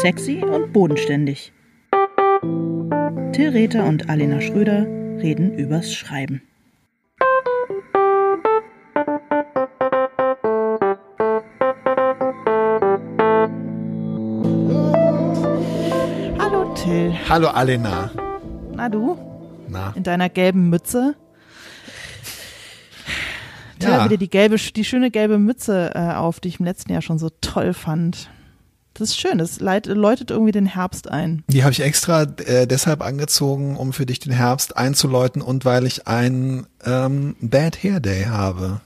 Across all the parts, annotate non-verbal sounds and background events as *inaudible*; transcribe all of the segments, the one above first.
Sexy und bodenständig. Till Rether und Alena Schröder reden übers Schreiben. Hallo Till. Hallo Alena. Na du? Na, In deiner gelben Mütze? Till Ja. hat wieder die gelbe, die schöne gelbe Mütze äh, auf, die ich im letzten Jahr schon so toll fand. Das ist schön, das läutet irgendwie den Herbst ein. die habe ich extra äh, deshalb angezogen, um für dich den Herbst einzuläuten und weil ich einen ähm, Bad Hair Day habe.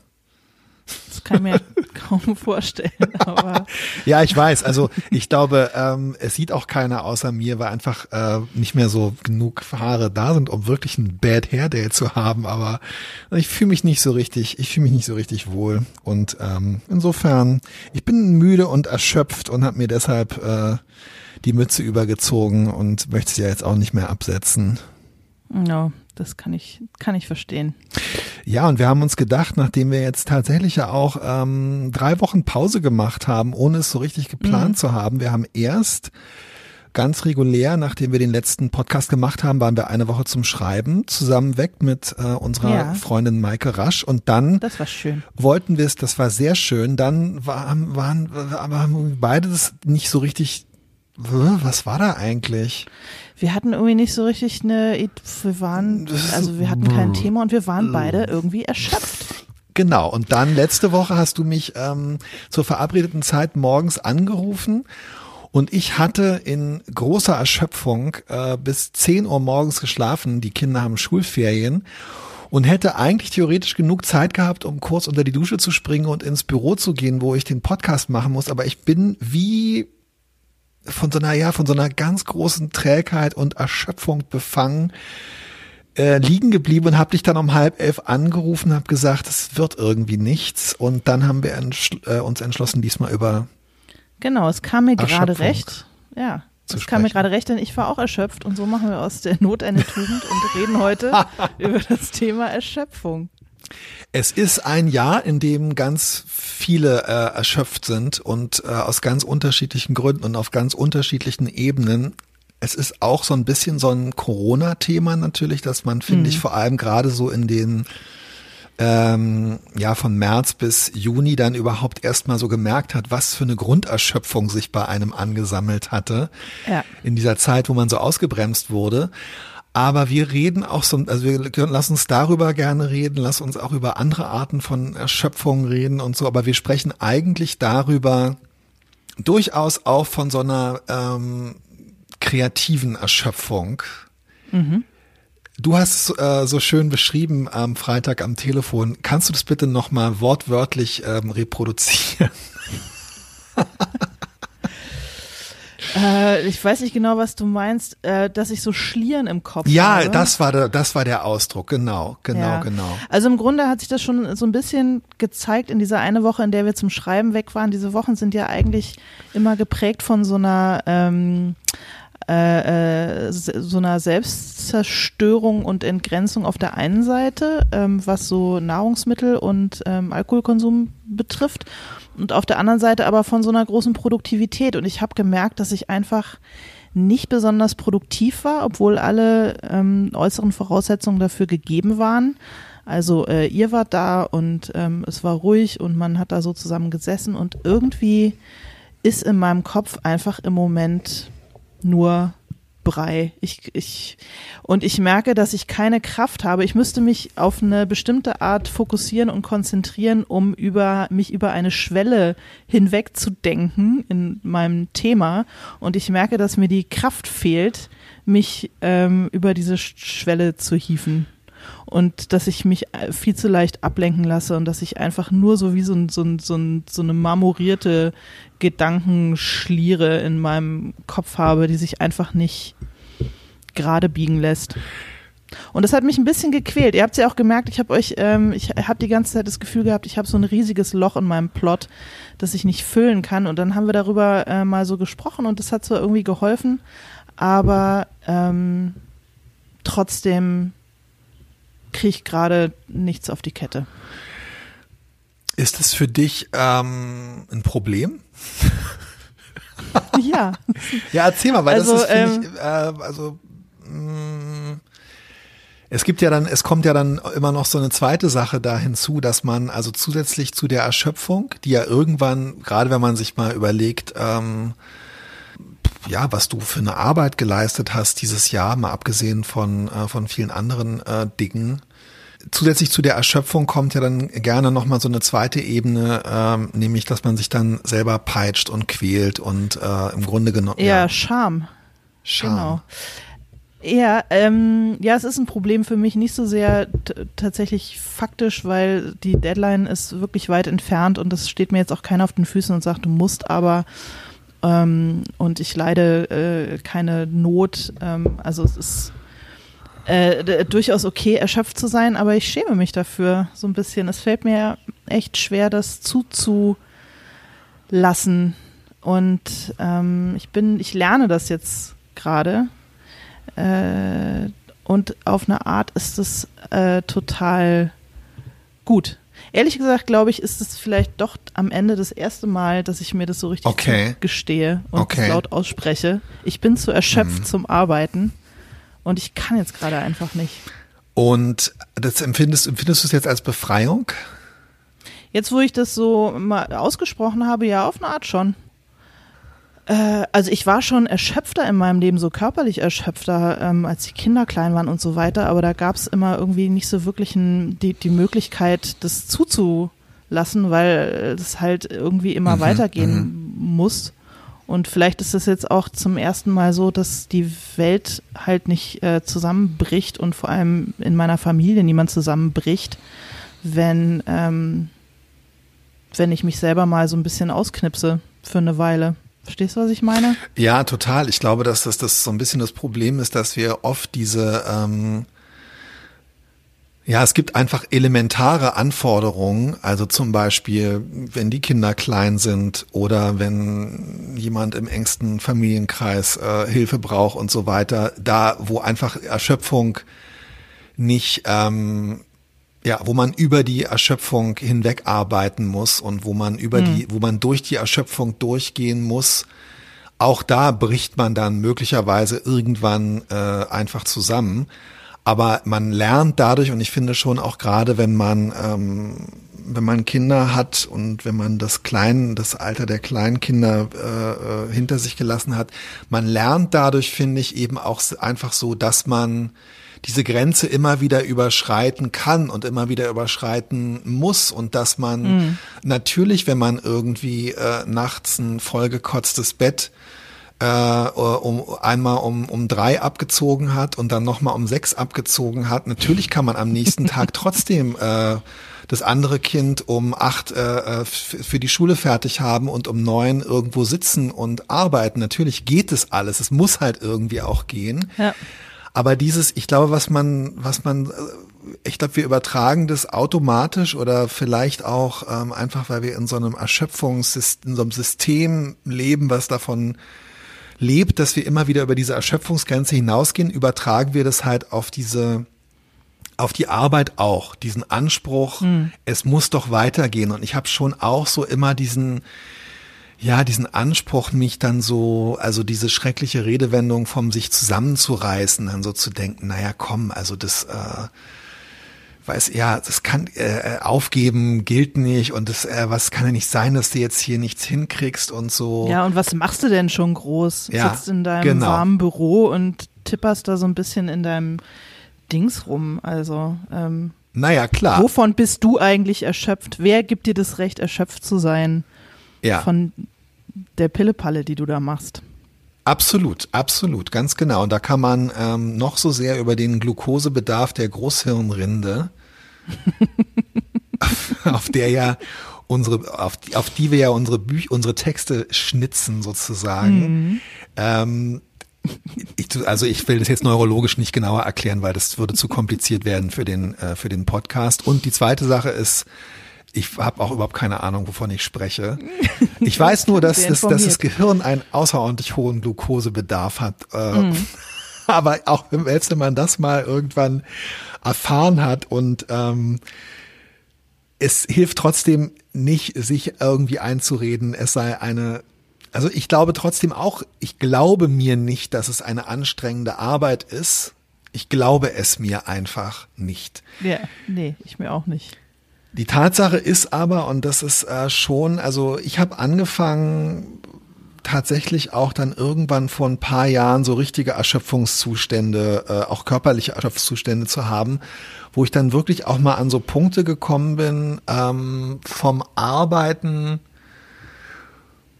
Das kann ich mir *laughs* kaum vorstellen, aber Ja, ich weiß. Also ich glaube, ähm, es sieht auch keiner außer mir, weil einfach äh, nicht mehr so genug Haare da sind, um wirklich einen Bad Hair Day zu haben. Aber ich fühle mich nicht so richtig, ich fühle mich nicht so richtig wohl. Und ähm, insofern, ich bin müde und erschöpft und habe mir deshalb äh, die Mütze übergezogen und möchte sie ja jetzt auch nicht mehr absetzen. ja, das kann ich, kann ich verstehen. Ja, und wir haben uns gedacht, nachdem wir jetzt tatsächlich ja auch ähm, drei Wochen Pause gemacht haben, ohne es so richtig geplant zu haben, wir haben erst ganz regulär, nachdem wir den letzten Podcast gemacht haben, waren wir eine Woche zum Schreiben zusammen weg mit äh, unserer Ja. Freundin Maike Rasch und dann Das war schön. wollten wir es, das war sehr schön, dann waren, waren aber beide das nicht so richtig, was war da eigentlich? Wir hatten irgendwie nicht so richtig eine, wir waren, also wir hatten kein Thema und wir waren beide irgendwie erschöpft. Genau, und dann letzte Woche hast du mich ähm, zur verabredeten Zeit morgens angerufen und ich hatte in großer Erschöpfung äh, bis 10 Uhr morgens geschlafen, die Kinder haben Schulferien und hätte eigentlich theoretisch genug Zeit gehabt, um kurz unter die Dusche zu springen und ins Büro zu gehen, wo ich den Podcast machen muss, aber ich bin wie von so einer, ja, von so einer ganz großen Trägheit und Erschöpfung befangen, äh, liegen geblieben und habe dich dann um halb elf angerufen, habe gesagt, es wird irgendwie nichts und dann haben wir entschl äh, uns entschlossen, diesmal über Genau, es kam mir gerade recht. Ja, es kam mir gerade recht, denn ich war auch erschöpft und so machen wir aus der Not eine Tugend und reden heute *laughs* über das Thema Erschöpfung. Es ist ein Jahr, in dem ganz viele äh, erschöpft sind und äh, aus ganz unterschiedlichen Gründen und auf ganz unterschiedlichen Ebenen. Es ist auch so ein bisschen so ein Corona-Thema natürlich, dass man, finde ich, vor allem gerade so in den ähm, ja von März bis Juni dann überhaupt erstmal so gemerkt hat, was für eine Grunderschöpfung sich bei einem angesammelt hatte Ja. in dieser Zeit, wo man so ausgebremst wurde. Aber wir reden auch so, also wir lass uns darüber gerne reden, lass uns auch über andere Arten von Erschöpfung reden und so, aber wir sprechen eigentlich darüber durchaus auch von so einer ähm, kreativen Erschöpfung. Du hast es äh, so schön beschrieben am Freitag am Telefon. Kannst du das bitte nochmal wortwörtlich ähm, reproduzieren? *laughs* Äh, ich weiß nicht genau, was du meinst, äh, dass ich so Schlieren im Kopf Ja, habe. das war der, das war der Ausdruck. Genau, genau, Ja. genau. Also im Grunde hat sich das schon so ein bisschen gezeigt in dieser eine Woche, in der wir zum Schreiben weg waren. Diese Wochen sind ja eigentlich immer geprägt von so einer ähm, äh, äh, so einer Selbstzerstörung und Entgrenzung auf der einen Seite, ähm, was so Nahrungsmittel und ähm, Alkoholkonsum betrifft, und auf der anderen Seite aber von so einer großen Produktivität. Und ich habe gemerkt, dass ich einfach nicht besonders produktiv war, obwohl alle ähm, äußeren Voraussetzungen dafür gegeben waren. Also äh, ihr wart da und ähm, es war ruhig und man hat da so zusammen gesessen und irgendwie ist in meinem Kopf einfach im Moment nur Brei. Ich, ich, und ich merke, dass ich keine Kraft habe. Ich müsste mich auf eine bestimmte Art fokussieren und konzentrieren, um über mich über eine Schwelle hinweg zu denken in meinem Thema. Und ich merke, dass mir die Kraft fehlt, mich ähm, über diese Sch- Schwelle zu hieven. Und dass ich mich äh, viel zu leicht ablenken lasse und dass ich einfach nur so wie so, ein, so, ein, so, ein, so eine marmorierte Gedankenschliere in meinem Kopf habe, die sich einfach nicht gerade biegen lässt. Und das hat mich ein bisschen gequält. Ihr habt es ja auch gemerkt, ich habe euch, ähm, ich habe die ganze Zeit das Gefühl gehabt, ich habe so ein riesiges Loch in meinem Plot, das ich nicht füllen kann. Und dann haben wir darüber äh, mal so gesprochen und das hat zwar irgendwie geholfen, aber ähm, trotzdem kriege ich gerade nichts auf die Kette. Ist es für dich ähm, ein Problem? *laughs* ja. Ja, erzähl mal, weil Also, das ist, finde ähm, ich, äh, also mh, es gibt ja dann, es kommt ja dann immer noch so eine zweite Sache da hinzu, dass man also zusätzlich zu der Erschöpfung, die ja irgendwann, gerade wenn man sich mal überlegt, ähm, ja, was du für eine Arbeit geleistet hast dieses Jahr, mal abgesehen von, äh, von vielen anderen äh, Dingen. Zusätzlich zu der Erschöpfung kommt ja dann gerne nochmal so eine zweite Ebene, ähm, nämlich, dass man sich dann selber peitscht und quält und äh, im Grunde genommen Ja, Scham. Scham. Genau. Ja, ähm, ja, es ist ein Problem für mich nicht so sehr tatsächlich faktisch, weil die Deadline ist wirklich weit entfernt und es steht mir jetzt auch keiner auf den Füßen und sagt, du musst aber ähm, und ich leide äh, keine Not. Ähm, also es ist äh, durchaus okay, erschöpft zu sein, aber ich schäme mich dafür so ein bisschen. Es fällt mir echt schwer, das zuzulassen. Und ähm, ich bin, ich lerne das jetzt gerade. Äh, und auf eine Art ist es äh, total gut. Ehrlich gesagt, glaube ich, ist es vielleicht doch am Ende das erste Mal, dass ich mir das so richtig Okay. gestehe und Okay. laut ausspreche. Ich bin zu erschöpft Mhm. zum Arbeiten und ich kann jetzt gerade einfach nicht. Und das empfindest, empfindest du es jetzt als Befreiung? Jetzt, wo ich das so mal ausgesprochen habe, ja, auf eine Art schon. Äh, also ich war schon erschöpfter in meinem Leben, so körperlich erschöpfter, ähm, als die Kinder klein waren und so weiter, aber da gab es immer irgendwie nicht so wirklich ein, die, die Möglichkeit, das zuzulassen, weil es halt irgendwie immer Mhm, weitergehen muss. Und vielleicht ist es jetzt auch zum ersten Mal so, dass die Welt halt nicht äh, zusammenbricht und vor allem in meiner Familie niemand zusammenbricht, wenn, ähm, wenn ich mich selber mal so ein bisschen ausknipse für eine Weile. Verstehst du, was ich meine? Ja, total. Ich glaube, dass das, das so ein bisschen das Problem ist, dass wir oft diese, ähm, ja, es gibt einfach elementare Anforderungen, also zum Beispiel, wenn die Kinder klein sind oder wenn jemand im engsten Familienkreis äh, Hilfe braucht und so weiter, da wo einfach Erschöpfung nicht ähm, ja, wo man über die Erschöpfung hinweg arbeiten muss und wo man über die, wo man durch die Erschöpfung durchgehen muss, auch da bricht man dann möglicherweise irgendwann äh, einfach zusammen. Aber man lernt dadurch, und ich finde schon auch gerade, wenn man ähm, wenn man Kinder hat und wenn man das Klein, das Alter der Kleinkinder äh, äh, hinter sich gelassen hat, man lernt dadurch, finde ich, eben auch einfach so, dass man diese Grenze immer wieder überschreiten kann und immer wieder überschreiten muss und dass man natürlich, wenn man irgendwie äh, nachts ein vollgekotztes Bett äh, um einmal um, um drei abgezogen hat und dann nochmal um sechs abgezogen hat. Natürlich kann man am nächsten Tag *laughs* trotzdem äh, das andere Kind um acht äh, f- für die Schule fertig haben und um neun irgendwo sitzen und arbeiten. Natürlich geht es alles. Es muss halt irgendwie auch gehen. Ja. Aber dieses, ich glaube, was man, was man, äh, ich glaube, wir übertragen das automatisch oder vielleicht auch ähm, einfach, weil wir in so einem Erschöpfungssystem, in so einem System leben, was davon lebt, dass wir immer wieder über diese Erschöpfungsgrenze hinausgehen, übertragen wir das halt auf diese, auf die Arbeit auch, diesen Anspruch, es muss doch weitergehen. Und ich habe schon auch so immer diesen, ja, diesen Anspruch, mich dann so, also diese schreckliche Redewendung vom sich zusammenzureißen, dann so zu denken, naja, komm, also das, äh, weiß, ja, das kann, äh, aufgeben gilt nicht und das, äh, was kann ja nicht sein, dass du jetzt hier nichts hinkriegst und so. Ja, und was machst du denn schon groß? Ja, Sitzt in deinem genau. warmen Büro und tipperst da so ein bisschen in deinem Dings rum. Also, ähm, Naja, klar. wovon bist du eigentlich erschöpft? Wer gibt dir das Recht, erschöpft zu sein ja. von der Pillepalle, die du da machst? Absolut, absolut, ganz genau. Und da kann man ähm, noch so sehr über den Glukosebedarf der Großhirnrinde, *laughs* auf der ja unsere, auf die, auf die wir ja unsere Bücher, unsere Texte schnitzen sozusagen. Ähm, ich, also ich will das jetzt neurologisch nicht genauer erklären, weil das würde zu kompliziert werden für den äh, für den Podcast. Und die zweite Sache ist, ich habe auch überhaupt keine Ahnung, wovon ich spreche. *laughs* Ich weiß nur, dass, das, dass das. Gehirn einen außerordentlich hohen Glukosebedarf hat. Äh, *laughs* Aber auch selbst wenn man das mal irgendwann erfahren hat und ähm, es hilft trotzdem nicht, sich irgendwie einzureden, es sei eine Also ich glaube trotzdem auch, ich glaube mir nicht, dass es eine anstrengende Arbeit ist. Ich glaube es mir einfach nicht. Ja, nee, ich mir auch nicht. Die Tatsache ist aber, und das ist äh, schon, also ich habe angefangen, tatsächlich auch dann irgendwann vor ein paar Jahren so richtige Erschöpfungszustände, äh, auch körperliche Erschöpfungszustände zu haben, wo ich dann wirklich auch mal an so Punkte gekommen bin ähm, vom Arbeiten,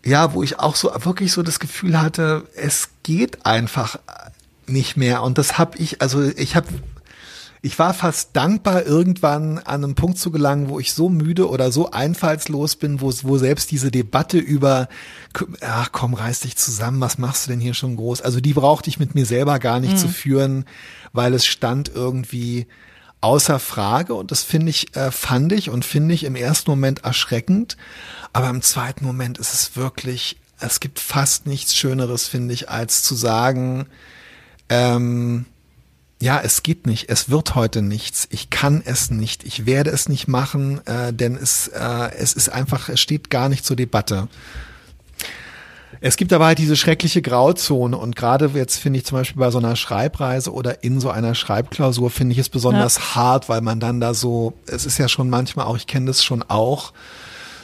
ja, wo ich auch so wirklich so das Gefühl hatte, es geht einfach nicht mehr. Und das habe ich, also ich habe ich war fast dankbar, irgendwann an einem Punkt zu gelangen, wo ich so müde oder so einfallslos bin, wo, wo selbst diese Debatte über, ach komm, reiß dich zusammen, was machst du denn hier schon groß? Also die brauchte ich mit mir selber gar nicht mhm. zu führen, weil es stand irgendwie außer Frage und das finde ich, äh, fand ich und finde ich im ersten Moment erschreckend, aber im zweiten Moment ist es wirklich, es gibt fast nichts Schöneres, finde ich, als zu sagen, ähm, ja, es geht nicht, es wird heute nichts, ich kann es nicht, ich werde es nicht machen, äh, denn es, äh, es ist einfach, es steht gar nicht zur Debatte. Es gibt aber halt diese schreckliche Grauzone und gerade jetzt finde ich zum Beispiel bei so einer Schreibreise oder in so einer Schreibklausur finde ich es besonders ja. hart, weil man dann da so, es ist ja schon manchmal auch, ich kenne das schon auch,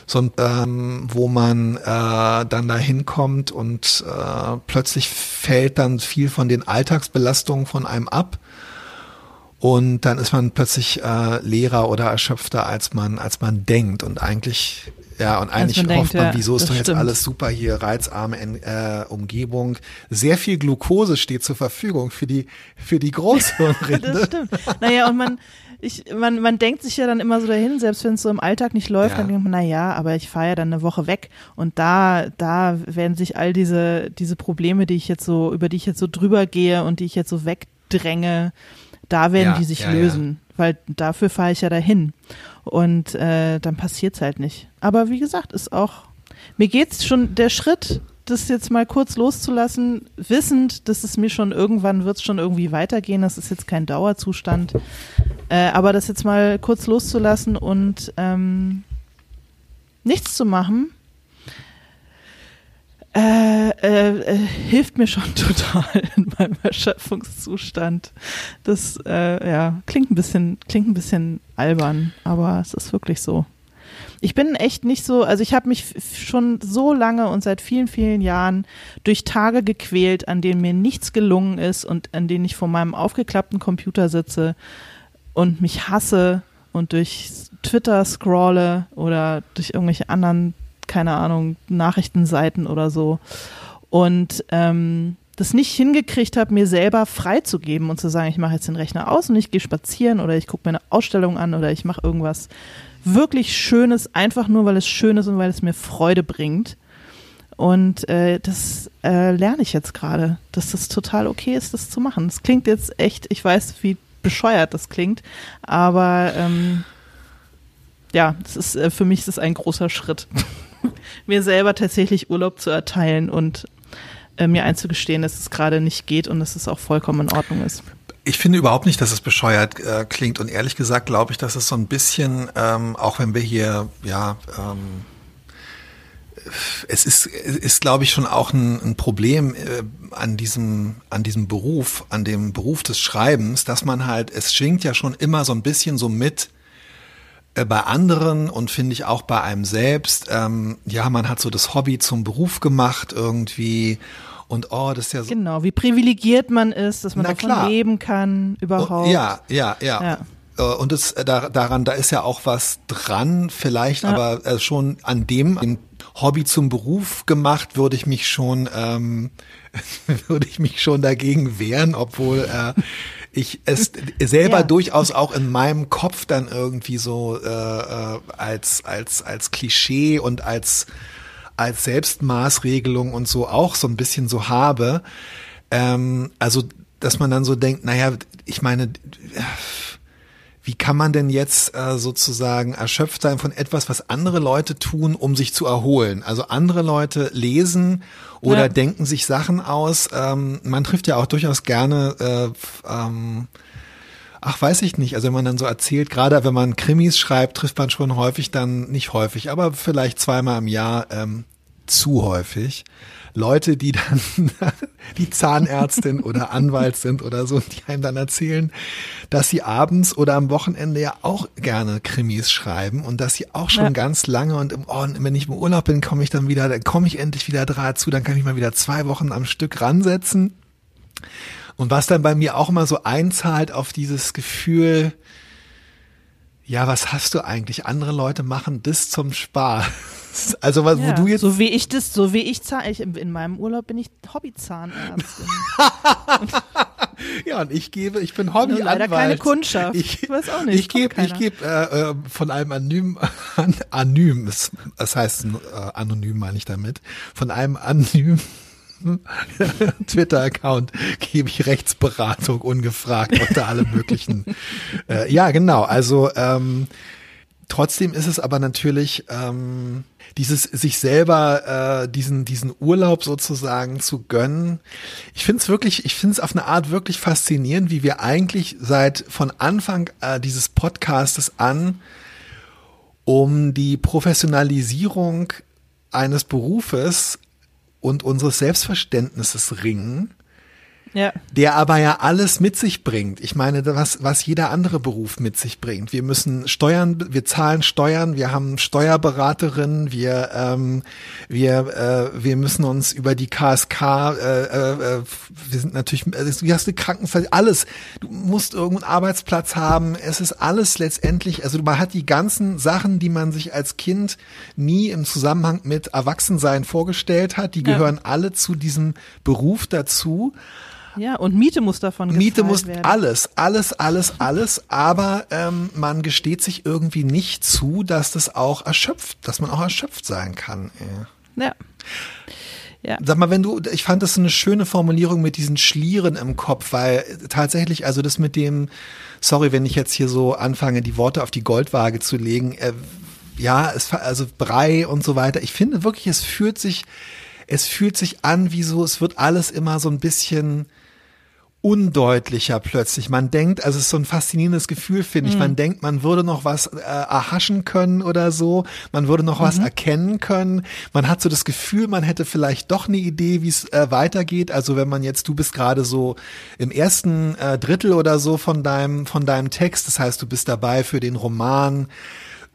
so ähm, wo man äh, dann da hinkommt und äh, plötzlich fällt dann viel von den Alltagsbelastungen von einem ab und dann ist man plötzlich äh, leerer oder erschöpfter, als man, als man denkt. Und eigentlich, ja, und eigentlich hofft denkt, man, ja, wieso ist doch jetzt stimmt. alles super hier, reizarme äh, Umgebung. Sehr viel Glucose steht zur Verfügung für die, für die *laughs* Großhirnrinde. das stimmt. Naja, und man, *laughs* ich, man, man denkt sich ja dann immer so dahin, selbst wenn es so im Alltag nicht läuft, ja. dann denkt man, na ja, aber ich fahre ja dann eine Woche weg und da, da werden sich all diese, diese Probleme, die ich jetzt so, über die ich jetzt so drüber gehe und die ich jetzt so wegdränge, da werden ja, die sich ja, lösen, weil dafür fahre ich ja dahin. Und äh, dann passiert's halt nicht. Aber wie gesagt, ist auch, mir geht's schon, der Schritt, das jetzt mal kurz loszulassen, wissend, dass es mir schon irgendwann wird es schon irgendwie weitergehen, das ist jetzt kein Dauerzustand. Äh, aber das jetzt mal kurz loszulassen und ähm, nichts zu machen, äh, äh, äh, hilft mir schon *laughs* total in meinem Erschöpfungszustand. Das äh, ja, klingt ein bisschen, klingt ein bisschen albern, aber es ist wirklich so. Ich bin echt nicht so, also ich habe mich schon so lange und seit vielen, vielen Jahren durch Tage gequält, an denen mir nichts gelungen ist und an denen ich vor meinem aufgeklappten Computer sitze und mich hasse und durch Twitter scrolle oder durch irgendwelche anderen keine Ahnung, Nachrichtenseiten oder so. Und ähm, das nicht hingekriegt habe, mir selber freizugeben und zu sagen, ich mache jetzt den Rechner aus und ich gehe spazieren oder ich gucke mir eine Ausstellung an oder ich mache irgendwas wirklich Schönes, einfach nur, weil es schön ist und weil es mir Freude bringt. Und äh, das äh, lerne ich jetzt gerade, dass das total okay ist, das zu machen. Es klingt jetzt echt, ich weiß, wie bescheuert das klingt, aber ähm, ja, das ist, äh, für mich ist es ein großer Schritt. *laughs* mir selber tatsächlich Urlaub zu erteilen und äh, mir einzugestehen, dass es gerade nicht geht und dass es auch vollkommen in Ordnung ist. Ich finde überhaupt nicht, dass es bescheuert äh, klingt. Und ehrlich gesagt glaube ich, dass es so ein bisschen, ähm, auch wenn wir hier, ja, ähm, es ist, ist glaube ich, schon auch ein, ein Problem äh, an diesem, an diesem Beruf, an dem Beruf des Schreibens, dass man halt, es schwingt ja schon immer so ein bisschen so mit, äh, bei anderen und finde ich auch bei einem selbst, ähm, ja, man hat so das Hobby zum Beruf gemacht irgendwie und oh, das ist ja so. Genau, wie privilegiert man ist, dass man Na, davon klar. leben kann, überhaupt. ja, ja, ja. ja. Äh, und es, äh, da, daran, da ist ja auch was dran, vielleicht, ja. aber äh, schon an dem, dem Hobby zum Beruf gemacht, würde ich mich schon, ähm, *laughs* würde ich mich schon dagegen wehren, obwohl äh, ich es selber ja. durchaus auch in meinem Kopf dann irgendwie so äh, äh, als als als Klischee und als als Selbstmaßregelung und so auch so ein bisschen so habe. Ähm, also dass man dann so denkt, naja, ich meine, wie kann man denn jetzt äh, sozusagen erschöpft sein von etwas, was andere Leute tun, um sich zu erholen? Also andere Leute lesen oder ja. denken sich Sachen aus. Ähm, man trifft ja auch durchaus gerne, äh, ähm, ach weiß ich nicht, also wenn man dann so erzählt, gerade wenn man Krimis schreibt, trifft man schon häufig dann, nicht häufig, aber vielleicht zweimal im Jahr ähm, zu häufig. Leute, die dann *laughs* die Zahnärztin oder *laughs* Anwalt sind oder so, die einem dann erzählen, dass sie abends oder am Wochenende ja auch gerne Krimis schreiben und dass sie auch schon ja. ganz lange und, im, oh, wenn ich im Urlaub bin, komme ich dann wieder, dann komme ich endlich wieder dazu, dann kann ich mal wieder zwei Wochen am Stück ransetzen. Und was dann bei mir auch immer so einzahlt auf dieses Gefühl, ja, was hast du eigentlich? Andere Leute machen das zum Spaß. *laughs* Also was, ja, wo du jetzt so wie ich das, so wie ich ich in meinem Urlaub bin ich Hobbyzahnärztin. *laughs* ja und ich gebe, ich bin Hobbyanwalt. Leider keine Kundschaft. Ich, ich weiß auch nicht. Ich gebe, ich gebe äh, äh, von einem anonym, anonym, das heißt äh, anonym meine ich damit, von einem anonym *laughs* Twitter-Account gebe ich Rechtsberatung ungefragt unter alle möglichen. *laughs* äh, ja, genau. Also ähm, trotzdem ist es aber natürlich ähm, dieses sich selber äh, diesen diesen Urlaub sozusagen zu gönnen. Ich finde es wirklich, ich finde es auf eine Art wirklich faszinierend, wie wir eigentlich seit von Anfang äh, dieses Podcastes an um die Professionalisierung eines Berufes und unseres Selbstverständnisses ringen ja. der aber ja alles mit sich bringt. Ich meine, was, was jeder andere Beruf mit sich bringt. Wir müssen Steuern, wir zahlen Steuern, wir haben Steuerberaterinnen, wir, ähm, wir, äh, wir müssen uns über die KSK, äh, äh, wir sind natürlich, also du hast eine Krankenversicherung, alles. Du musst irgendeinen Arbeitsplatz haben. Es ist alles letztendlich, also man hat die ganzen Sachen, die man sich als Kind nie im Zusammenhang mit Erwachsensein vorgestellt hat, die gehören ja. alle zu diesem Beruf dazu. Ja, und Miete muss davon Miete muss werden. alles, alles, alles, alles, aber ähm, man gesteht sich irgendwie nicht zu, dass das auch erschöpft, dass man auch erschöpft sein kann. Ey. Ja. Ja. Sag mal, wenn du, ich fand das eine schöne Formulierung mit diesen Schlieren im Kopf, weil tatsächlich, also das mit dem, sorry, wenn ich jetzt hier so anfange, die Worte auf die Goldwaage zu legen, äh, ja, es, also Brei und so weiter. Ich finde wirklich, es fühlt sich, es fühlt sich an, wie so, es wird alles immer so ein bisschen, undeutlicher plötzlich. Man denkt, also es ist so ein faszinierendes Gefühl, finde ich. Mhm. Man denkt, man würde noch was äh, erhaschen können oder so. Man würde noch mhm. was erkennen können. Man hat so das Gefühl, man hätte vielleicht doch eine Idee, wie es äh, weitergeht. Also wenn man jetzt, du bist gerade so im ersten äh, Drittel oder so von deinem, von deinem Text. Das heißt, du bist dabei für den Roman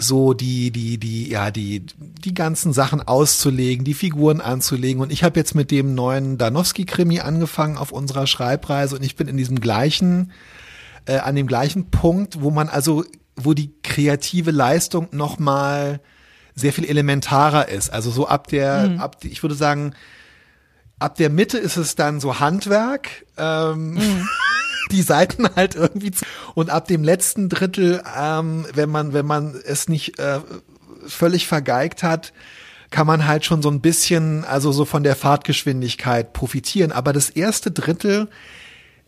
so die, die, die, ja, die, die ganzen Sachen auszulegen, die Figuren anzulegen. Und ich habe jetzt mit dem neuen Danowski-Krimi angefangen auf unserer Schreibreise und ich bin in diesem gleichen, äh, an dem gleichen Punkt, wo man also, wo die kreative Leistung nochmal sehr viel elementarer ist. Also so ab der, mhm. ab, ich würde sagen, ab der Mitte ist es dann so Handwerk. Ähm, mhm. *laughs* die Seiten halt irgendwie zu. und ab dem letzten Drittel, ähm, wenn man wenn man es nicht äh, völlig vergeigt hat, kann man halt schon so ein bisschen, also so von der Fahrtgeschwindigkeit profitieren. Aber das erste Drittel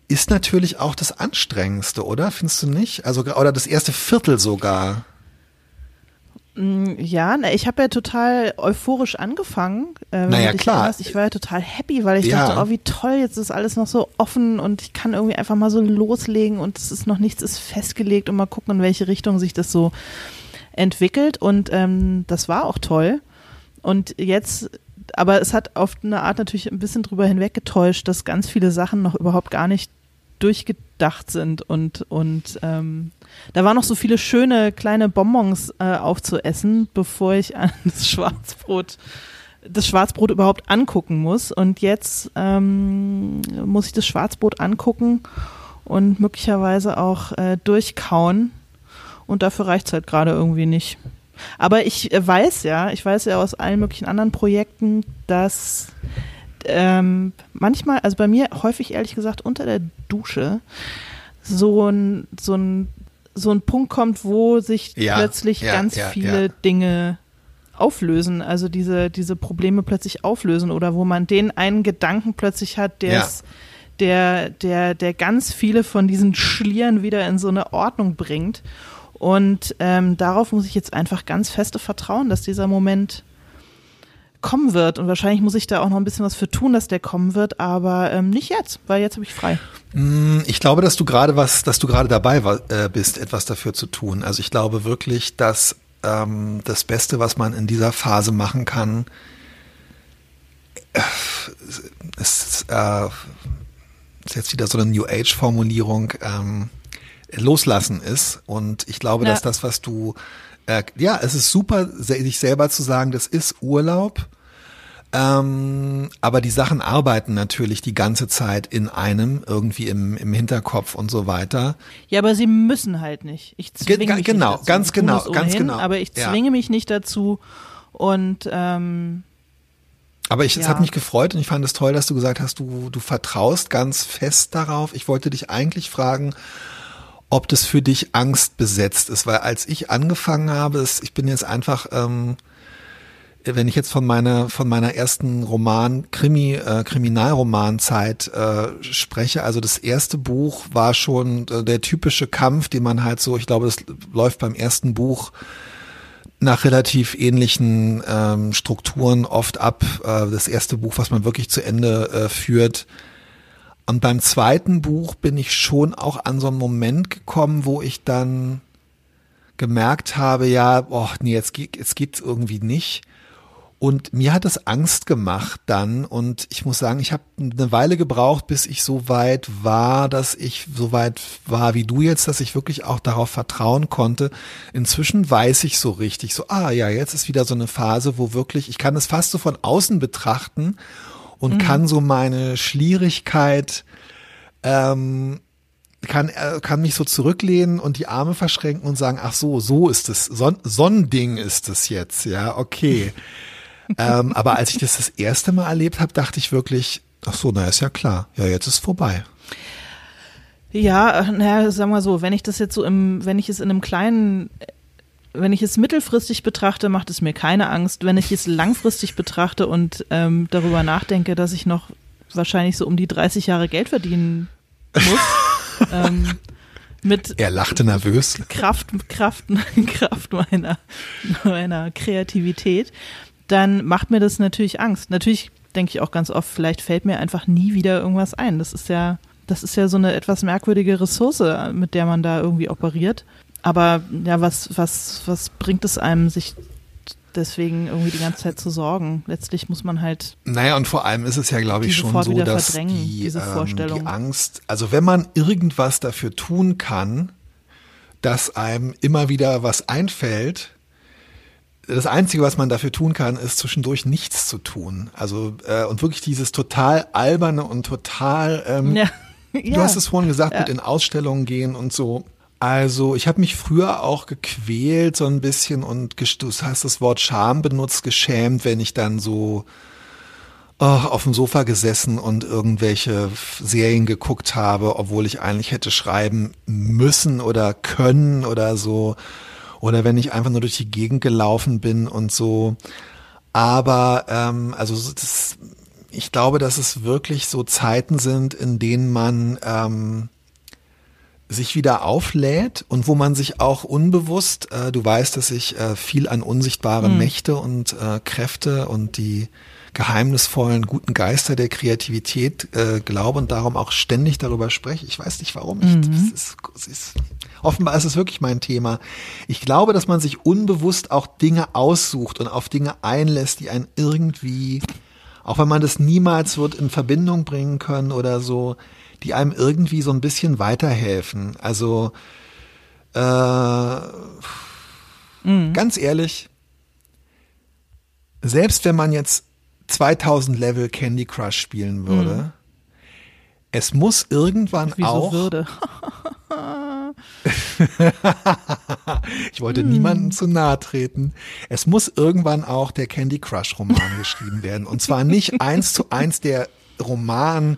ist natürlich auch das anstrengendste, oder? Findest du nicht? Also oder das erste Viertel sogar. Mm, ja, ich habe ja total euphorisch angefangen. Äh, naja, klar. Erinnerst. Ich war ja total happy, weil ich ja. dachte, oh, wie toll, jetzt ist alles noch so offen und ich kann irgendwie einfach mal so loslegen und es ist noch nichts ist festgelegt und mal gucken, in welche Richtung sich das so entwickelt. Und ähm, das war auch toll. Und jetzt, aber es hat auf eine Art natürlich ein bisschen drüber hinweggetäuscht, dass ganz viele Sachen noch überhaupt gar nicht durchgedacht sind und, und ähm, da waren noch so viele schöne kleine Bonbons äh, aufzuessen, bevor ich an *laughs* das Schwarzbrot das Schwarzbrot überhaupt angucken muss. Und jetzt ähm, muss ich das Schwarzbrot angucken und möglicherweise auch äh, durchkauen. Und dafür reicht es halt gerade irgendwie nicht. Aber ich äh, weiß ja, ich weiß ja aus allen möglichen anderen Projekten, dass ähm, manchmal, also bei mir häufig ehrlich gesagt unter der Dusche, so ein, so ein, so ein Punkt kommt, wo sich ja, plötzlich ja, ganz ja, viele Dinge auflösen, also diese, diese Probleme plötzlich auflösen oder wo man den einen Gedanken plötzlich hat, der der, der, der ganz viele von diesen Schlieren wieder in so eine Ordnung bringt. Und ähm, darauf muss ich jetzt einfach ganz feste vertrauen, dass dieser Moment kommen wird. Und wahrscheinlich muss ich da auch noch ein bisschen was für tun, dass der kommen wird, aber ähm, nicht jetzt, weil jetzt habe ich frei. Mm, ich glaube, dass du gerade was, dass du gerade dabei war, äh, bist, etwas dafür zu tun. Also ich glaube wirklich, dass ähm, das Beste, was man in dieser Phase machen kann, es äh, ist jetzt wieder so eine New Age Formulierung, ähm, loslassen ist. Und ich glaube, Ja. dass das, was du, äh, ja, es ist super, sich selber zu sagen, das ist Urlaub. Ähm, aber die Sachen arbeiten natürlich die ganze Zeit in einem, irgendwie im, im Hinterkopf und so weiter. Ja, aber sie müssen halt nicht. Ich zwinge Ge- mich genau, nicht dazu. ganz genau, es ganz ohnehin, genau. Aber ich Ja. zwinge mich nicht dazu. Und ähm, Aber ich, es Ja. hat mich gefreut und ich fand es toll, dass du gesagt hast, du, du vertraust ganz fest darauf. Ich wollte dich eigentlich fragen, ob das für dich Angst besetzt ist, weil als ich angefangen habe, es, ich bin jetzt einfach, ähm, wenn ich jetzt von meiner von meiner ersten Roman Krimi äh, Kriminalromanzeit äh, spreche, also das erste Buch war schon äh, der typische Kampf, den man halt so, ich glaube, das läuft beim ersten Buch nach relativ ähnlichen ähm, Strukturen oft ab. Äh, das erste Buch, was man wirklich zu Ende äh, führt. Und beim zweiten Buch bin ich schon auch an so einen Moment gekommen, wo ich dann gemerkt habe, ja, boah, nee, jetzt geht jetzt geht's irgendwie nicht. Und mir hat es Angst gemacht dann und ich muss sagen, ich habe eine Weile gebraucht, bis ich so weit war, dass ich so weit war wie du jetzt, dass ich wirklich auch darauf vertrauen konnte. Inzwischen weiß ich so richtig, so, ah ja, jetzt ist wieder so eine Phase, wo wirklich, ich kann es fast so von außen betrachten und kann so meine Schlierigkeit ähm, kann, äh, kann mich so zurücklehnen und die Arme verschränken und sagen, ach so, so ist es, so, so ein Ding ist es jetzt, ja, okay. *laughs* ähm, aber als ich das das erste Mal erlebt habe, dachte ich wirklich, ach so, na ist ja klar, ja, jetzt ist vorbei. ja, äh, naja, sagen wir so, wenn ich das jetzt so im, wenn ich es in einem kleinen, wenn ich es mittelfristig betrachte, macht es mir keine Angst. Wenn ich es langfristig betrachte und ähm, darüber nachdenke, dass ich noch wahrscheinlich so um die 30 Jahre Geld verdienen muss, *laughs* ähm, mit Er lachte nervös. Kraft, Kraft, *laughs* Kraft meiner, meiner Kreativität, dann macht mir das natürlich Angst. Natürlich denke ich auch ganz oft, vielleicht fällt mir einfach nie wieder irgendwas ein. Das ist ja, das ist ja so eine etwas merkwürdige Ressource, mit der man da irgendwie operiert. Aber ja, was, was, was bringt es einem, sich deswegen irgendwie die ganze Zeit zu sorgen? Letztlich muss man halt, Naja, und vor allem ist es ja, glaube ich, schon so, dass die, diese ähm, Vorstellung. die Angst, also wenn man irgendwas dafür tun kann, dass einem immer wieder was einfällt, das Einzige, was man dafür tun kann, ist zwischendurch nichts zu tun. Also äh, und wirklich dieses total alberne und total ähm, ja. Du hast es vorhin gesagt, mit in Ausstellungen gehen und so. Also ich habe mich früher auch gequält so ein bisschen und du hast das Wort Scham benutzt, geschämt, wenn ich dann so oh, auf dem Sofa gesessen und irgendwelche Serien geguckt habe, obwohl ich eigentlich hätte schreiben müssen oder können oder so. Oder wenn ich einfach nur durch die Gegend gelaufen bin und so. Aber ähm, also so das, ich glaube, dass es wirklich so Zeiten sind, in denen man ähm, sich wieder auflädt und wo man sich auch unbewusst, äh, du weißt, dass ich äh, viel an unsichtbare Mächte und äh, Kräfte und die geheimnisvollen guten Geister der Kreativität äh, glaube und darum auch ständig darüber spreche. Ich weiß nicht warum. Ich, das ist, ist, offenbar ist es wirklich mein Thema. Ich glaube, dass man sich unbewusst auch Dinge aussucht und auf Dinge einlässt, die einen irgendwie, auch wenn man das niemals wird in Verbindung bringen können oder so, die einem irgendwie so ein bisschen weiterhelfen. Also äh, ganz ehrlich, selbst wenn man jetzt 2000 Level Candy Crush spielen würde, es muss irgendwann Wieso auch. würde? *laughs* Ich wollte niemandem zu nahe treten. Es muss irgendwann auch der Candy Crush Roman geschrieben werden. Und zwar nicht eins zu eins der Roman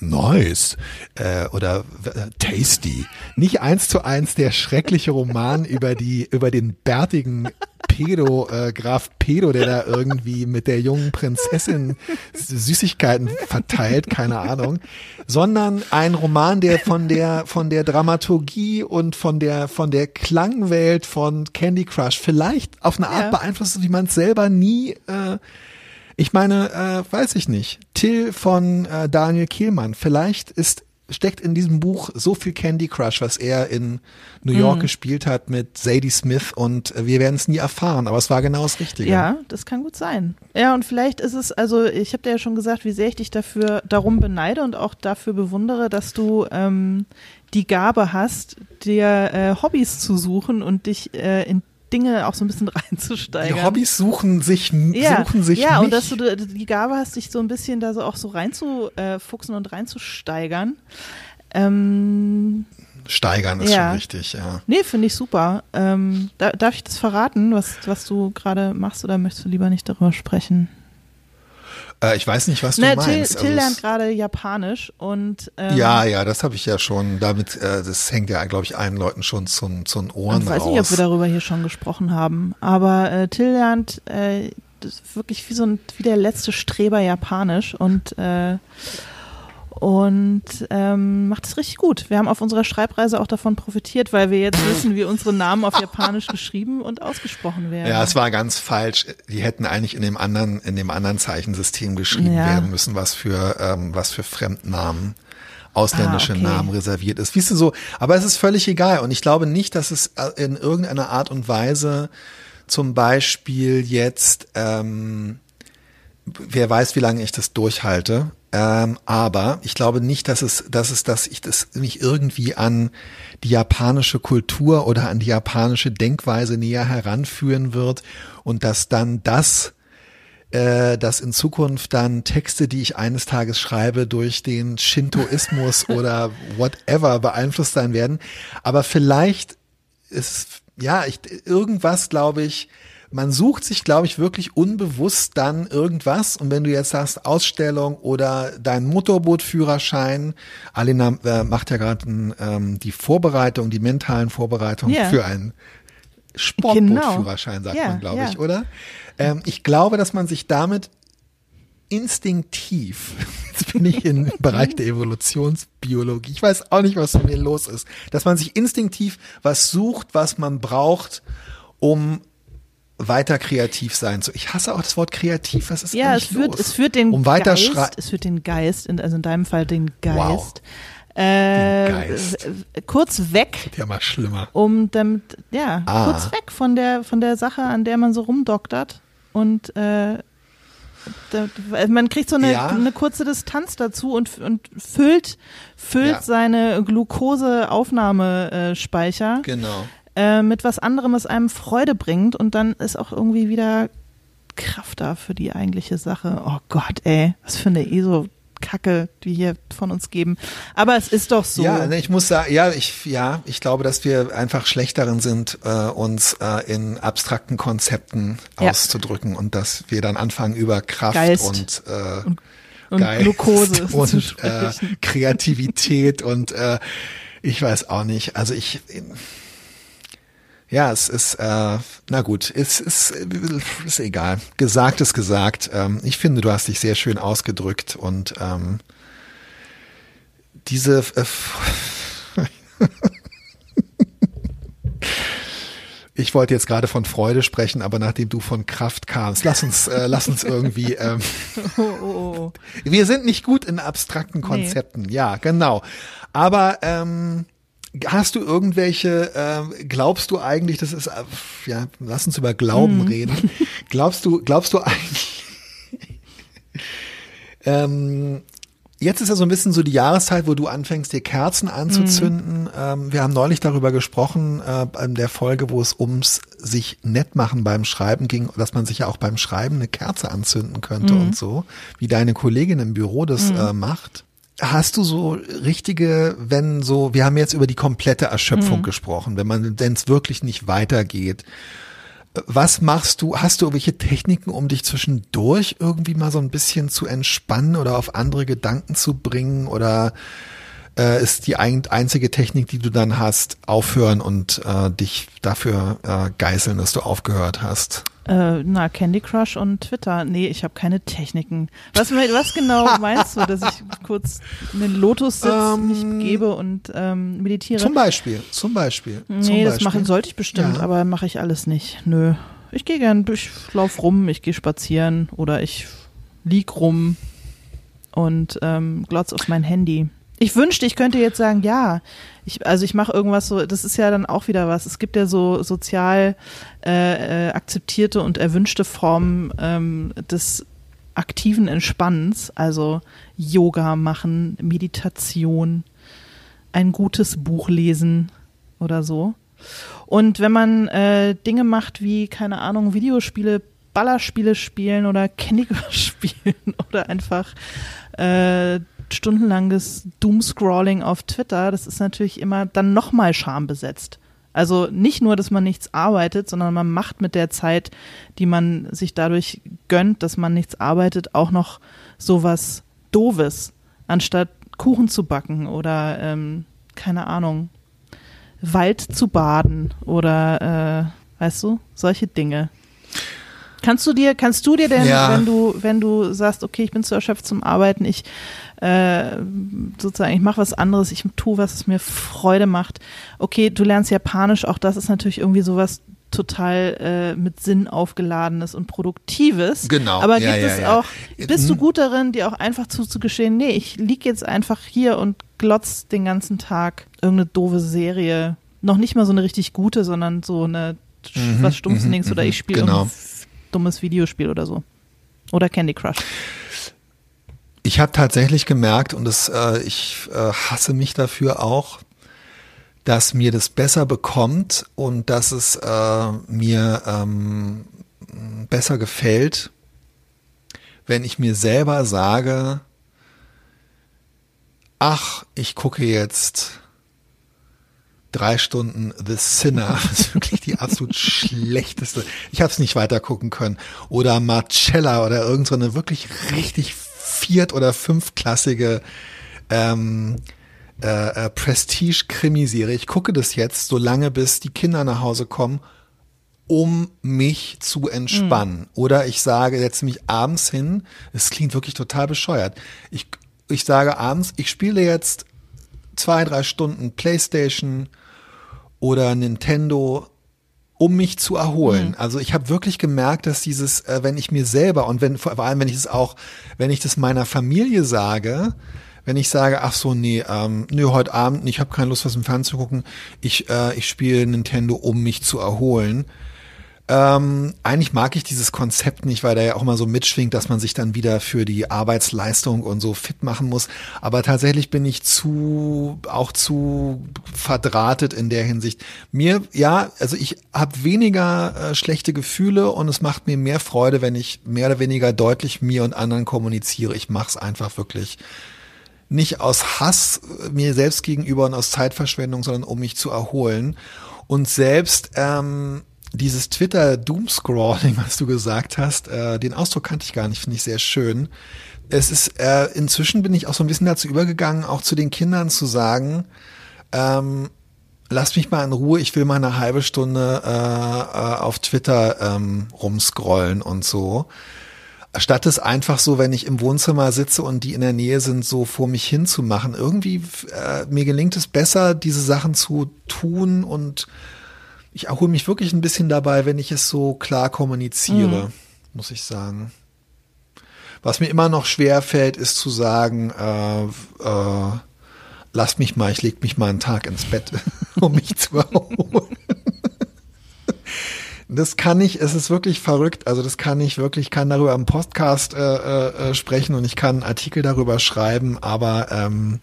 Nice äh, oder äh, Tasty. Nicht eins zu eins der schreckliche Roman *laughs* über die über den bärtigen Pedo, äh, Graf Pedo, der da irgendwie mit der jungen Prinzessin Süßigkeiten verteilt, keine Ahnung, sondern ein Roman, der von der von der Dramaturgie und von der von der Klangwelt von Candy Crush vielleicht auf eine Art Ja. beeinflusst, wie man es selber nie äh, ich meine, äh, weiß ich nicht. Till von äh, Daniel Kehlmann. Vielleicht ist steckt in diesem Buch so viel Candy Crush, was er in New York Mhm. gespielt hat mit Sadie Smith und äh, wir werden es nie erfahren, aber es war genau das Richtige. Ja, das kann gut sein. Ja, und vielleicht ist es, also ich habe dir ja schon gesagt, wie sehr ich dich dafür darum beneide und auch dafür bewundere, dass du ähm, die Gabe hast, dir äh, Hobbys zu suchen und dich äh, in Dinge auch so ein bisschen *laughs* Die reinzusteigern. Hobbys suchen sich, ja, suchen sich ja, mich. und dass du die Gabe hast, dich so ein bisschen da so auch so reinzufuchsen und reinzusteigern. Ähm, Steigern ist Ja. schon richtig, ja. nee, finde ich super. Ähm, da, darf ich das verraten, was, was du gerade machst, oder möchtest du lieber nicht darüber sprechen? Äh, ich weiß nicht, was du Till, meinst. Till Also lernt gerade Japanisch und ähm, ja, ja, das habe ich ja schon. Damit, äh, das hängt ja, glaube ich, allen Leuten schon zu, zu den Ohren ich weiß raus. nicht, ob wir darüber hier schon gesprochen haben, aber äh, Till lernt äh, wirklich wie so ein wie der letzte Streber Japanisch und äh, und ähm, macht es richtig gut. Wir haben auf unserer Schreibreise auch davon profitiert, weil wir jetzt wissen, wie unsere Namen auf Japanisch *laughs* geschrieben und ausgesprochen werden. Ja, es war ganz falsch. Die hätten eigentlich in dem anderen, in dem anderen Zeichensystem geschrieben Ja. werden müssen, was für, ähm, was für Fremdnamen, ausländische Ah, okay. Namen reserviert ist. Siehst du so, aber es ist völlig egal. Und ich glaube nicht, dass es äh, in irgendeiner Art und Weise zum Beispiel jetzt, ähm, wer weiß, wie lange ich das durchhalte. Ähm, aber ich glaube nicht, dass es, dass es, dass ich das mich irgendwie an die japanische Kultur oder an die japanische Denkweise näher heranführen wird und dass dann das, äh, dass in Zukunft dann Texte, die ich eines Tages schreibe, durch den Shintoismus *laughs* oder whatever beeinflusst sein werden. Aber vielleicht ist, ja, ich, irgendwas, glaube ich, man sucht sich, glaube ich, wirklich unbewusst dann irgendwas. Und wenn du jetzt sagst, Ausstellung oder dein Motorbootführerschein, Alina äh, macht ja gerade ähm, die Vorbereitung, die mentalen Vorbereitungen Ja. für einen Sportbootführerschein, sagt Ja, man, glaube ja. ich, oder? Ähm, ich glaube, dass man sich damit instinktiv, *laughs* jetzt bin ich im *laughs* Bereich der Evolutionsbiologie, ich weiß auch nicht, was mit mir los ist, dass man sich instinktiv was sucht, was man braucht, um weiter kreativ sein zu. Ich hasse auch das Wort kreativ, was ist Ja, es führt, los? es führt den um weiter Geist, es führt den Geist, in, also in deinem Fall den Geist, Wow. äh, Geist. äh, kurz weg, ja mal schlimmer. um damit, ja, Ah. kurz weg von der, von der Sache, an der man so rumdoktert und äh, da, man kriegt so eine, Ja. eine kurze Distanz dazu und, und füllt, füllt Ja. seine Glukoseaufnahmespeicher Genau. Äh, mit was anderem, was einem Freude bringt und dann ist auch irgendwie wieder Kraft da für die eigentliche Sache. Oh Gott, ey, was für eine ESO-Kacke, die hier von uns geben. Aber es ist doch so. Ja, ne, ich muss sagen, ja, ich, ja, ich glaube, dass wir einfach schlecht darin sind, äh, uns äh, in abstrakten Konzepten Ja. auszudrücken und dass wir dann anfangen über Kraft Geist. und, äh, und Geist Glukose *laughs* und äh. Kreativität und äh, ich weiß auch nicht. Also ich ja, es ist, äh, na gut, es ist, ist egal. Gesagt ist gesagt. Ähm, ich finde, du hast dich sehr schön ausgedrückt und ähm, diese äh, *laughs* Ich wollte jetzt gerade von Freude sprechen, aber nachdem du von Kraft kamst, lass uns, äh, lass uns irgendwie. Ähm, *laughs* Oh, oh, oh. wir sind nicht gut in abstrakten Konzepten, ja, genau. Aber ähm, hast du irgendwelche, ähm, glaubst du eigentlich, das ist, äh, ja, lass uns über Glauben reden. Glaubst du, glaubst du eigentlich, *laughs* ähm, Jetzt ist ja so ein bisschen so die Jahreszeit, wo du anfängst, dir Kerzen anzuzünden. Ähm, wir haben neulich darüber gesprochen, äh, in der Folge, wo es ums sich nett machen beim Schreiben ging, dass man sich ja auch beim Schreiben eine Kerze anzünden könnte und so, wie deine Kollegin im Büro das äh, macht. Hast du so richtige, wenn so, wir haben jetzt über die komplette Erschöpfung gesprochen, wenn man, wenn es wirklich nicht weitergeht, was machst du? Hast du irgendwelche Techniken, um dich zwischendurch irgendwie mal so ein bisschen zu entspannen oder auf andere Gedanken zu bringen? Oder äh, ist die ein, einzige Technik, die du dann hast, aufhören und äh, dich dafür äh, geißeln, dass du aufgehört hast? Äh, na, Candy Crush und Twitter. Nee, ich habe keine Techniken. Was, was genau *laughs* meinst du, dass ich kurz in den Lotus-Sitz Ähm, mich gebe und ähm, meditiere? Zum Beispiel, zum Beispiel. zum Nee, das Beispiel. machen sollte ich bestimmt, Ja. aber mache ich alles nicht. Nö. Ich gehe gern, ich lauf rum, ich gehe spazieren oder ich lieg rum und ähm, glotz auf mein Handy. Ich wünschte, ich könnte jetzt sagen, ja, ich, also ich mache irgendwas so, das ist ja dann auch wieder was. Es gibt ja so sozial äh, äh, akzeptierte und erwünschte Formen ähm, des aktiven Entspannens, also Yoga machen, Meditation, ein gutes Buch lesen oder so. Und wenn man äh, Dinge macht wie, keine Ahnung, Videospiele, Ballerspiele spielen oder Candy *laughs* spielen oder einfach äh, stundenlanges Doomscrolling auf Twitter, das ist natürlich immer dann nochmal schambesetzt. Also nicht nur, dass man nichts arbeitet, sondern man macht mit der Zeit, die man sich dadurch gönnt, dass man nichts arbeitet, auch noch sowas Doofes, anstatt Kuchen zu backen oder ähm, keine Ahnung, Wald zu baden oder äh, weißt du, solche Dinge. Kannst du dir, kannst du dir denn, Ja. wenn du, wenn du sagst, okay, ich bin zu erschöpft zum Arbeiten, ich äh, sozusagen, ich mache was anderes, ich tue, was es mir Freude macht. Okay, du lernst Japanisch, auch das ist natürlich irgendwie sowas total äh, mit Sinn aufgeladenes und Produktives. Genau, Aber gibt ja, es ja. auch, bist du Mhm. gut darin, dir auch einfach zuzugestehen, nee, ich lieg jetzt einfach hier und glotz den ganzen Tag irgendeine doofe Serie. Noch nicht mal so eine richtig gute, sondern so eine Mhm, was Stumpfsinniges mhm, oder mhm, ich spiele genau. Dummes Videospiel oder so. Oder Candy Crush. Ich habe tatsächlich gemerkt, und das, äh, ich äh, hasse mich dafür auch, dass mir das besser bekommt und dass es äh, mir ähm, besser gefällt, wenn ich mir selber sage, ach, ich gucke jetzt drei Stunden The Sinner. *laughs* Das ist wirklich die absolut schlechteste. Ich habe es nicht weiter gucken können. Oder Marcella oder irgend so eine wirklich richtig viert- oder fünfklassige ähm, äh, äh, Prestige-Krimiserie. Ich gucke das jetzt so lange, bis die Kinder nach Hause kommen, um mich zu entspannen. Oder ich sage, setze mich abends hin. Es klingt wirklich total bescheuert. Ich, ich sage abends, ich spiele jetzt zwei, drei Stunden Playstation oder Nintendo, um mich zu erholen. Also ich habe wirklich gemerkt, dass dieses, äh, wenn ich mir selber und wenn vor allem, wenn ich es auch, wenn ich das meiner Familie sage, wenn ich sage, ach so, nee, ähm, nö, heute Abend, ich habe keine Lust, was im Fernsehen zu gucken, ich, äh, ich spiele Nintendo, um mich zu erholen. Ähm, eigentlich mag ich dieses Konzept nicht, weil da ja auch mal so mitschwingt, dass man sich dann wieder für die Arbeitsleistung und so fit machen muss. Aber tatsächlich bin ich zu, auch zu verdrahtet in der Hinsicht. Mir, ja, also ich habe weniger äh, schlechte Gefühle und es macht mir mehr Freude, wenn ich mehr oder weniger deutlich mir und anderen kommuniziere. Ich mache es einfach wirklich nicht aus Hass äh, mir selbst gegenüber und aus Zeitverschwendung, sondern um mich zu erholen. Und selbst ähm, dieses Twitter Doomscrolling, was du gesagt hast, äh, den Ausdruck kannte ich gar nicht, finde ich sehr schön. Es ist, äh, inzwischen bin ich auch so ein bisschen dazu übergegangen, auch zu den Kindern zu sagen, ähm, lass mich mal in Ruhe, ich will mal eine halbe Stunde äh, äh, auf Twitter ähm, rumscrollen und so. Statt es einfach so, wenn ich im Wohnzimmer sitze und die in der Nähe sind, so vor mich hin zu machen. Irgendwie, äh, mir gelingt es besser, diese Sachen zu tun und ich erhole mich wirklich ein bisschen dabei, wenn ich es so klar kommuniziere, muss ich sagen. Was mir immer noch schwer fällt, ist zu sagen, äh, äh, lass mich mal, ich leg mich mal einen Tag ins Bett, *laughs* um mich zu erholen. Das kann ich, es ist wirklich verrückt. Also das kann ich wirklich, ich kann darüber im Podcast äh, äh, äh, sprechen und ich kann einen Artikel darüber schreiben, aber ähm,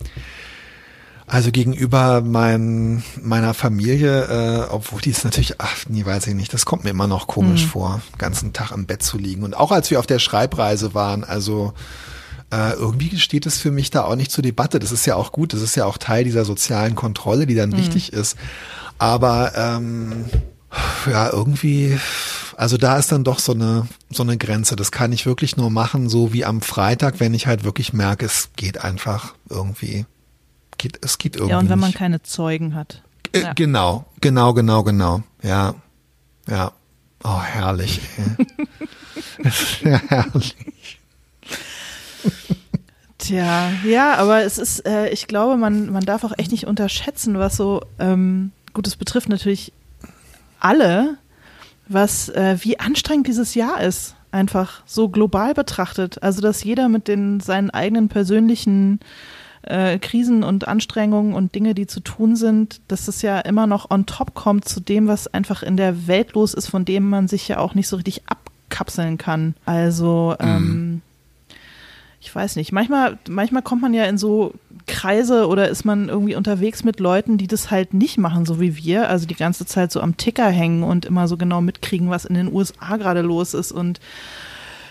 also gegenüber mein, meiner Familie, äh, obwohl die ist natürlich, ach nee, weiß ich nicht, das kommt mir immer noch komisch vor, den ganzen Tag im Bett zu liegen. Und auch als wir auf der Schreibreise waren, also äh, irgendwie steht es für mich da auch nicht zur Debatte. Das ist ja auch gut, das ist ja auch Teil dieser sozialen Kontrolle, die dann wichtig ist. Aber ähm, ja, irgendwie, also da ist dann doch so eine, so eine Grenze. Das kann ich wirklich nur machen, so wie am Freitag, wenn ich halt wirklich merke, es geht einfach irgendwie. Geht, es geht irgendwie. Ja, und wenn man nicht. keine Zeugen hat. Äh, Ja. Genau, genau, genau, genau. Ja, ja. Oh, herrlich. *laughs* Ja, herrlich. Tja, ja, aber es ist, äh, ich glaube, man, man darf auch echt nicht unterschätzen, was so, ähm, gut, es betrifft natürlich alle, was, äh, wie anstrengend dieses Jahr ist, einfach so global betrachtet. Also, dass jeder mit den seinen eigenen persönlichen äh, Krisen und Anstrengungen und Dinge, die zu tun sind, dass es ja immer noch on top kommt zu dem, was einfach in der Welt los ist, von dem man sich ja auch nicht so richtig abkapseln kann. Also mhm. ähm, ich weiß nicht, manchmal, manchmal kommt man ja in so Kreise oder ist man irgendwie unterwegs mit Leuten, die das halt nicht machen, so wie wir, also die ganze Zeit so am Ticker hängen und immer so genau mitkriegen, was in den USA gerade los ist und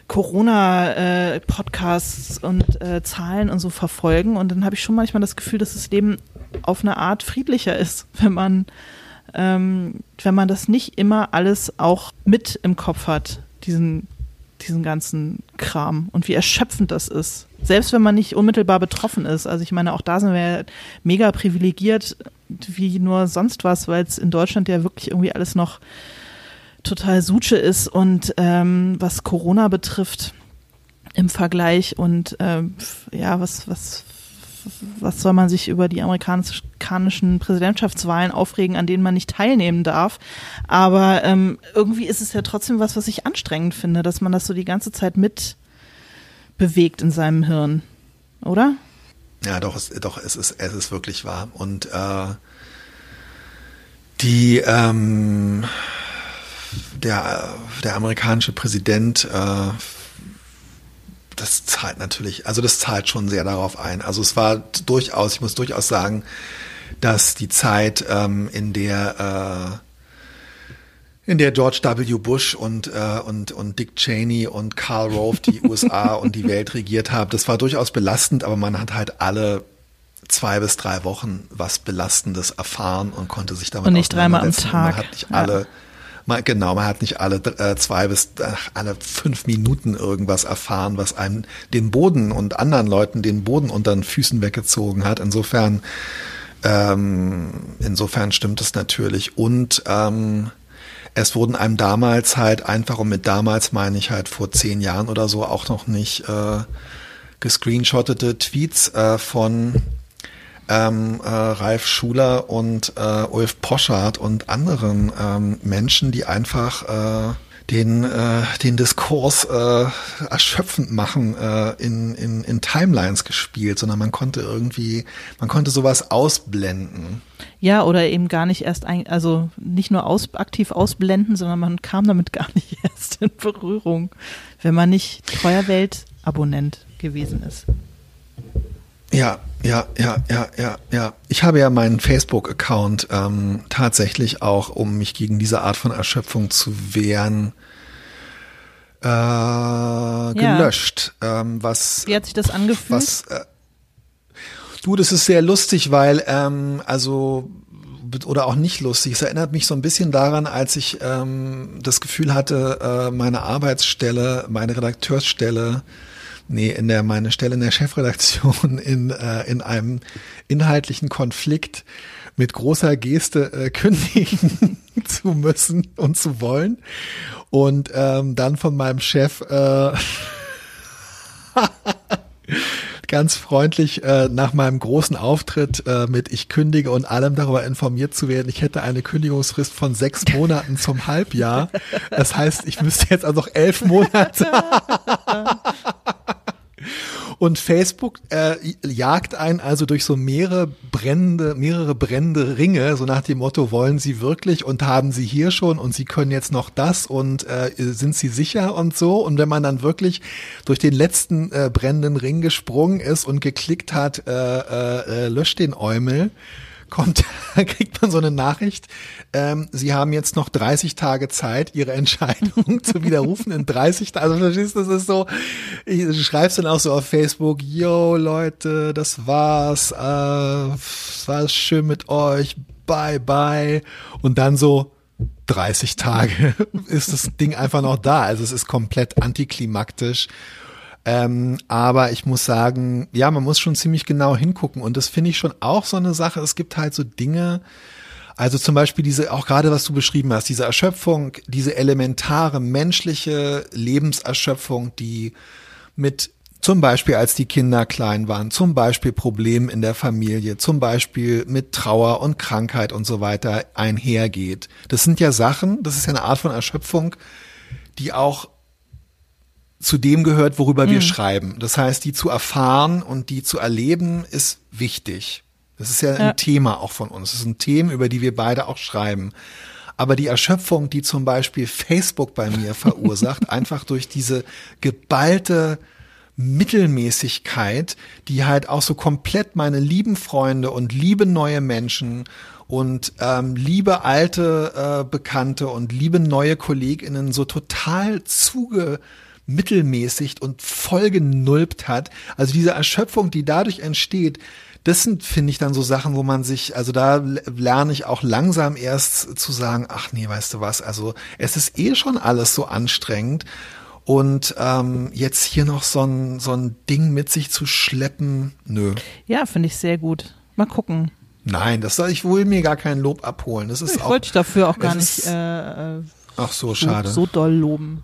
Corona-Podcasts äh, und äh, Zahlen und so verfolgen. Und dann habe ich schon manchmal das Gefühl, dass das Leben auf eine Art friedlicher ist, *laughs* wenn man, ähm, wenn man das nicht immer alles auch mit im Kopf hat, diesen, diesen ganzen Kram und wie erschöpfend das ist. Selbst wenn man nicht unmittelbar betroffen ist. Also ich meine, auch da sind wir mega privilegiert wie nur sonst was, weil es in Deutschland ja wirklich irgendwie alles noch total Suche ist und ähm, was Corona betrifft im Vergleich und ähm, ja, was, was, was soll man sich über die amerikanischen Präsidentschaftswahlen aufregen, an denen man nicht teilnehmen darf. Aber ähm, irgendwie ist es ja trotzdem was, was ich anstrengend finde, dass man das so die ganze Zeit mit bewegt in seinem Hirn, oder? Ja, doch, es, doch, es ist, es ist wirklich wahr. Und äh, die ähm, der, der amerikanische Präsident, äh, das zahlt natürlich, also das zahlt schon sehr darauf ein. Also es war durchaus, ich muss durchaus sagen, dass die Zeit, ähm, in der äh, in der George W. Bush und, äh, und, und Dick Cheney und Karl Rove die *laughs* USA und die Welt regiert haben, das war durchaus belastend, aber man hat halt alle zwei bis drei Wochen was Belastendes erfahren und konnte sich damit Und nicht dreimal am Tag. Man hat nicht alle, ja. Man, genau, man hat nicht alle äh, zwei bis äh, alle fünf Minuten irgendwas erfahren, was einem den Boden und anderen Leuten den Boden unter den Füßen weggezogen hat. Insofern, ähm, insofern stimmt es natürlich. Und ähm, es wurden einem damals halt einfach, und mit damals meine ich halt vor zehn Jahren oder so, auch noch nicht äh, gescreenshottete Tweets äh, von ähm, äh, Ralf Schuler und äh, Ulf Poschardt und anderen ähm, Menschen, die einfach äh, den, äh, den Diskurs äh, erschöpfend machen, äh, in, in, in Timelines gespielt, sondern man konnte irgendwie, man konnte sowas ausblenden. Ja, oder eben gar nicht erst, ein, also nicht nur aus, aktiv ausblenden, sondern man kam damit gar nicht *laughs* erst in Berührung, wenn man nicht treuer Welt-Abonnent gewesen ist. Ja, ja, ja, ja, ja, ja. Ich habe ja meinen Facebook-Account ähm, tatsächlich auch, um mich gegen diese Art von Erschöpfung zu wehren, äh, gelöscht. Ja. Ähm, was, Wie hat sich das angefühlt? Was, äh, du, das ist sehr lustig, weil, ähm, also oder auch nicht lustig. Es erinnert mich so ein bisschen daran, als ich ähm, das Gefühl hatte, äh, meine Arbeitsstelle, meine Redakteursstelle nee, in der meine Stelle in der Chefredaktion *laughs* in, äh, in einem inhaltlichen Konflikt mit großer Geste äh, *laughs* kündigen zu müssen und zu wollen. Und ähm, dann von meinem Chef äh, *laughs* ganz freundlich äh, nach meinem großen Auftritt äh, mit Ich kündige und allem darüber informiert zu werden, ich hätte eine Kündigungsfrist von sechs Monaten zum Halbjahr. Das heißt, ich müsste jetzt also noch elf Monate. Und Facebook äh, jagt einen also durch so mehrere brennende, mehrere brennende Ringe, so nach dem Motto, wollen Sie wirklich und haben Sie hier schon und Sie können jetzt noch das und äh, sind Sie sicher und so. Und wenn man dann wirklich durch den letzten äh, brennenden Ring gesprungen ist und geklickt hat, äh, äh, äh löscht den Eumel, kommt, *laughs* kriegt man so eine Nachricht, ähm, Sie haben jetzt noch 30 Tage Zeit, Ihre Entscheidung *laughs* zu widerrufen in 30 Tagen. Also verstehst du, das ist so, ich, du schreibst dann auch so auf Facebook, yo Leute, das war's, äh, war schön mit euch, bye bye. Und dann so, 30 Tage *laughs* ist das Ding einfach noch da. Also es ist komplett antiklimaktisch ähm, aber ich muss sagen, ja, man muss schon ziemlich genau hingucken. Und das finde ich schon auch so eine Sache. Es gibt halt so Dinge, also zum Beispiel diese, auch gerade was du beschrieben hast, diese Erschöpfung, diese elementare menschliche Lebenserschöpfung, die mit zum Beispiel als die Kinder klein waren, zum Beispiel Problemen in der Familie, zum Beispiel mit Trauer und Krankheit und so weiter einhergeht. Das sind ja Sachen, das ist ja eine Art von Erschöpfung, die auch zu dem gehört, worüber mhm. wir schreiben. Das heißt, die zu erfahren und die zu erleben ist wichtig. Das ist ja, ja ein Thema auch von uns. Das sind Themen, über die wir beide auch schreiben. Aber die Erschöpfung, die zum Beispiel Facebook bei mir *laughs* verursacht, einfach durch diese geballte Mittelmäßigkeit, die halt auch so komplett meine lieben Freunde und liebe neue Menschen und ähm, liebe alte äh, Bekannte und liebe neue KollegInnen so total zuge mittelmäßig und voll genulpt hat. Also diese Erschöpfung, die dadurch entsteht, das sind, finde ich, dann so Sachen, wo man sich, also da lerne ich auch langsam erst zu sagen, ach nee, weißt du was, also es ist eh schon alles so anstrengend. Und ähm, jetzt hier noch so ein, so ein Ding mit sich zu schleppen, nö. Ja, finde ich sehr gut. Mal gucken. Nein, das soll ich wohl mir gar kein Lob abholen. Das ist ich auch, wollte ich dafür auch gar nicht äh, ach so, schade. so doll loben.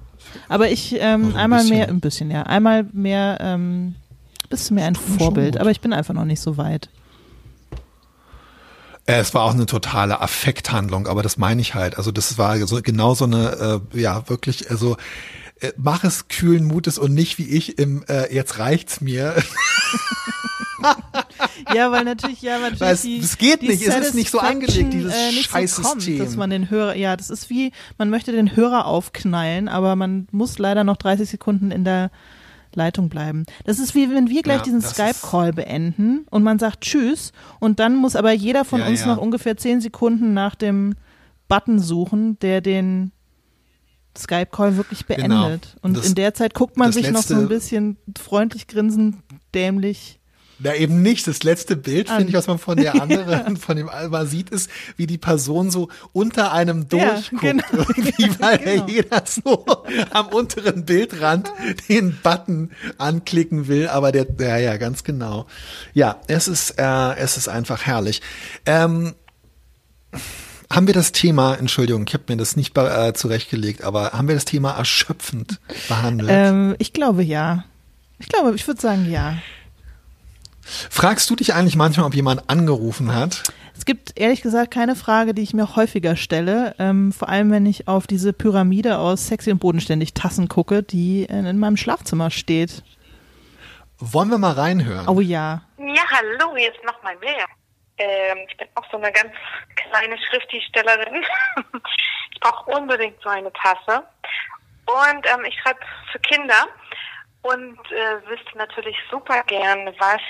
Aber ich ähm, also ein einmal bisschen. mehr, ein bisschen, ja, einmal mehr ähm, bist du mir ein Vorbild, aber ich bin einfach noch nicht so weit. Äh, es war auch eine totale Affekthandlung, aber das meine ich halt. Also das war so genau so eine, äh, ja wirklich, also äh, mach es kühlen Mutes und nicht wie ich im äh, jetzt reicht's mir. *laughs* ja, weil natürlich, ja, natürlich weil es, die, es geht nicht, es ist nicht so angelegt, dieses äh, scheiß so kommt, System. Dass man den Hörer, ja, das ist wie, man möchte den Hörer aufknallen, aber man muss leider noch 30 Sekunden in der Leitung bleiben. Das ist wie wenn wir gleich ja, diesen Skype-Call beenden und man sagt Tschüss und dann muss aber jeder von ja, uns ja. noch ungefähr zehn Sekunden nach dem Button suchen, der den Skype-Call wirklich genau. beendet. Genau. Und das, in der Zeit guckt man sich noch so ein bisschen freundlich grinsend, dämlich na, eben nicht. Das letzte Bild, finde ich, was man von der anderen, *laughs* von dem Alba sieht, ist, wie die Person so unter einem durchguckt. Ja, genau. Irgendwie, *laughs* weil genau. jeder so am unteren Bildrand den Button anklicken will. Aber der, ja, ja, ganz genau. Ja, es ist, äh, es ist einfach herrlich. Ähm, haben wir das Thema, Entschuldigung, ich habe mir das nicht äh, zurechtgelegt, aber haben wir das Thema erschöpfend behandelt? Ähm, ich glaube ja. Ich glaube, ich würde sagen ja. Fragst du dich eigentlich manchmal, ob jemand angerufen hat? Es gibt ehrlich gesagt keine Frage, die ich mir häufiger stelle. Ähm, vor allem, wenn ich auf diese Pyramide aus sexy und bodenständig Tassen gucke, die in, in meinem Schlafzimmer steht. Wollen wir mal reinhören? Oh ja. Ja, hallo, hier ist nochmal mehr. Ähm, ich bin auch so eine ganz kleine Schriftstellerin. *laughs* ich brauche unbedingt so eine Tasse. Und ähm, ich schreibe für Kinder und äh, wüsste natürlich super gern, was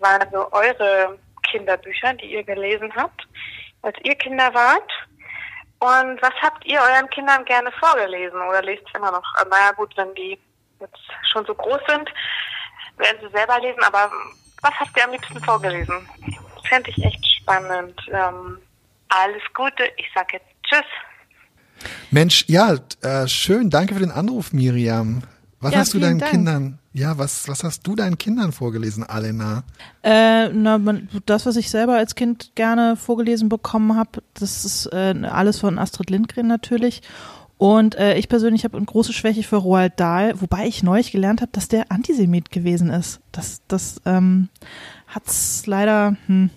waren so eure Kinderbücher, die ihr gelesen habt, als ihr Kinder wart. Und was habt ihr euren Kindern gerne vorgelesen oder lest immer noch? Äh, naja gut, wenn die jetzt schon so groß sind, werden sie selber lesen, aber was habt ihr am liebsten vorgelesen? Fände ich echt spannend. Ähm, alles Gute, ich sag jetzt Tschüss. Mensch, ja, äh, schön, danke für den Anruf, Miriam. Was ja, hast du deinen Dank. Kindern, ja, was, was hast du deinen Kindern vorgelesen, Alena? Äh, na, man, das, was ich selber als Kind gerne vorgelesen bekommen habe, das ist äh, alles von Astrid Lindgren natürlich. Und äh, ich persönlich habe eine große Schwäche für Roald Dahl, wobei ich neulich gelernt habe, dass der Antisemit gewesen ist. Das, das ähm, hat's leider, hm,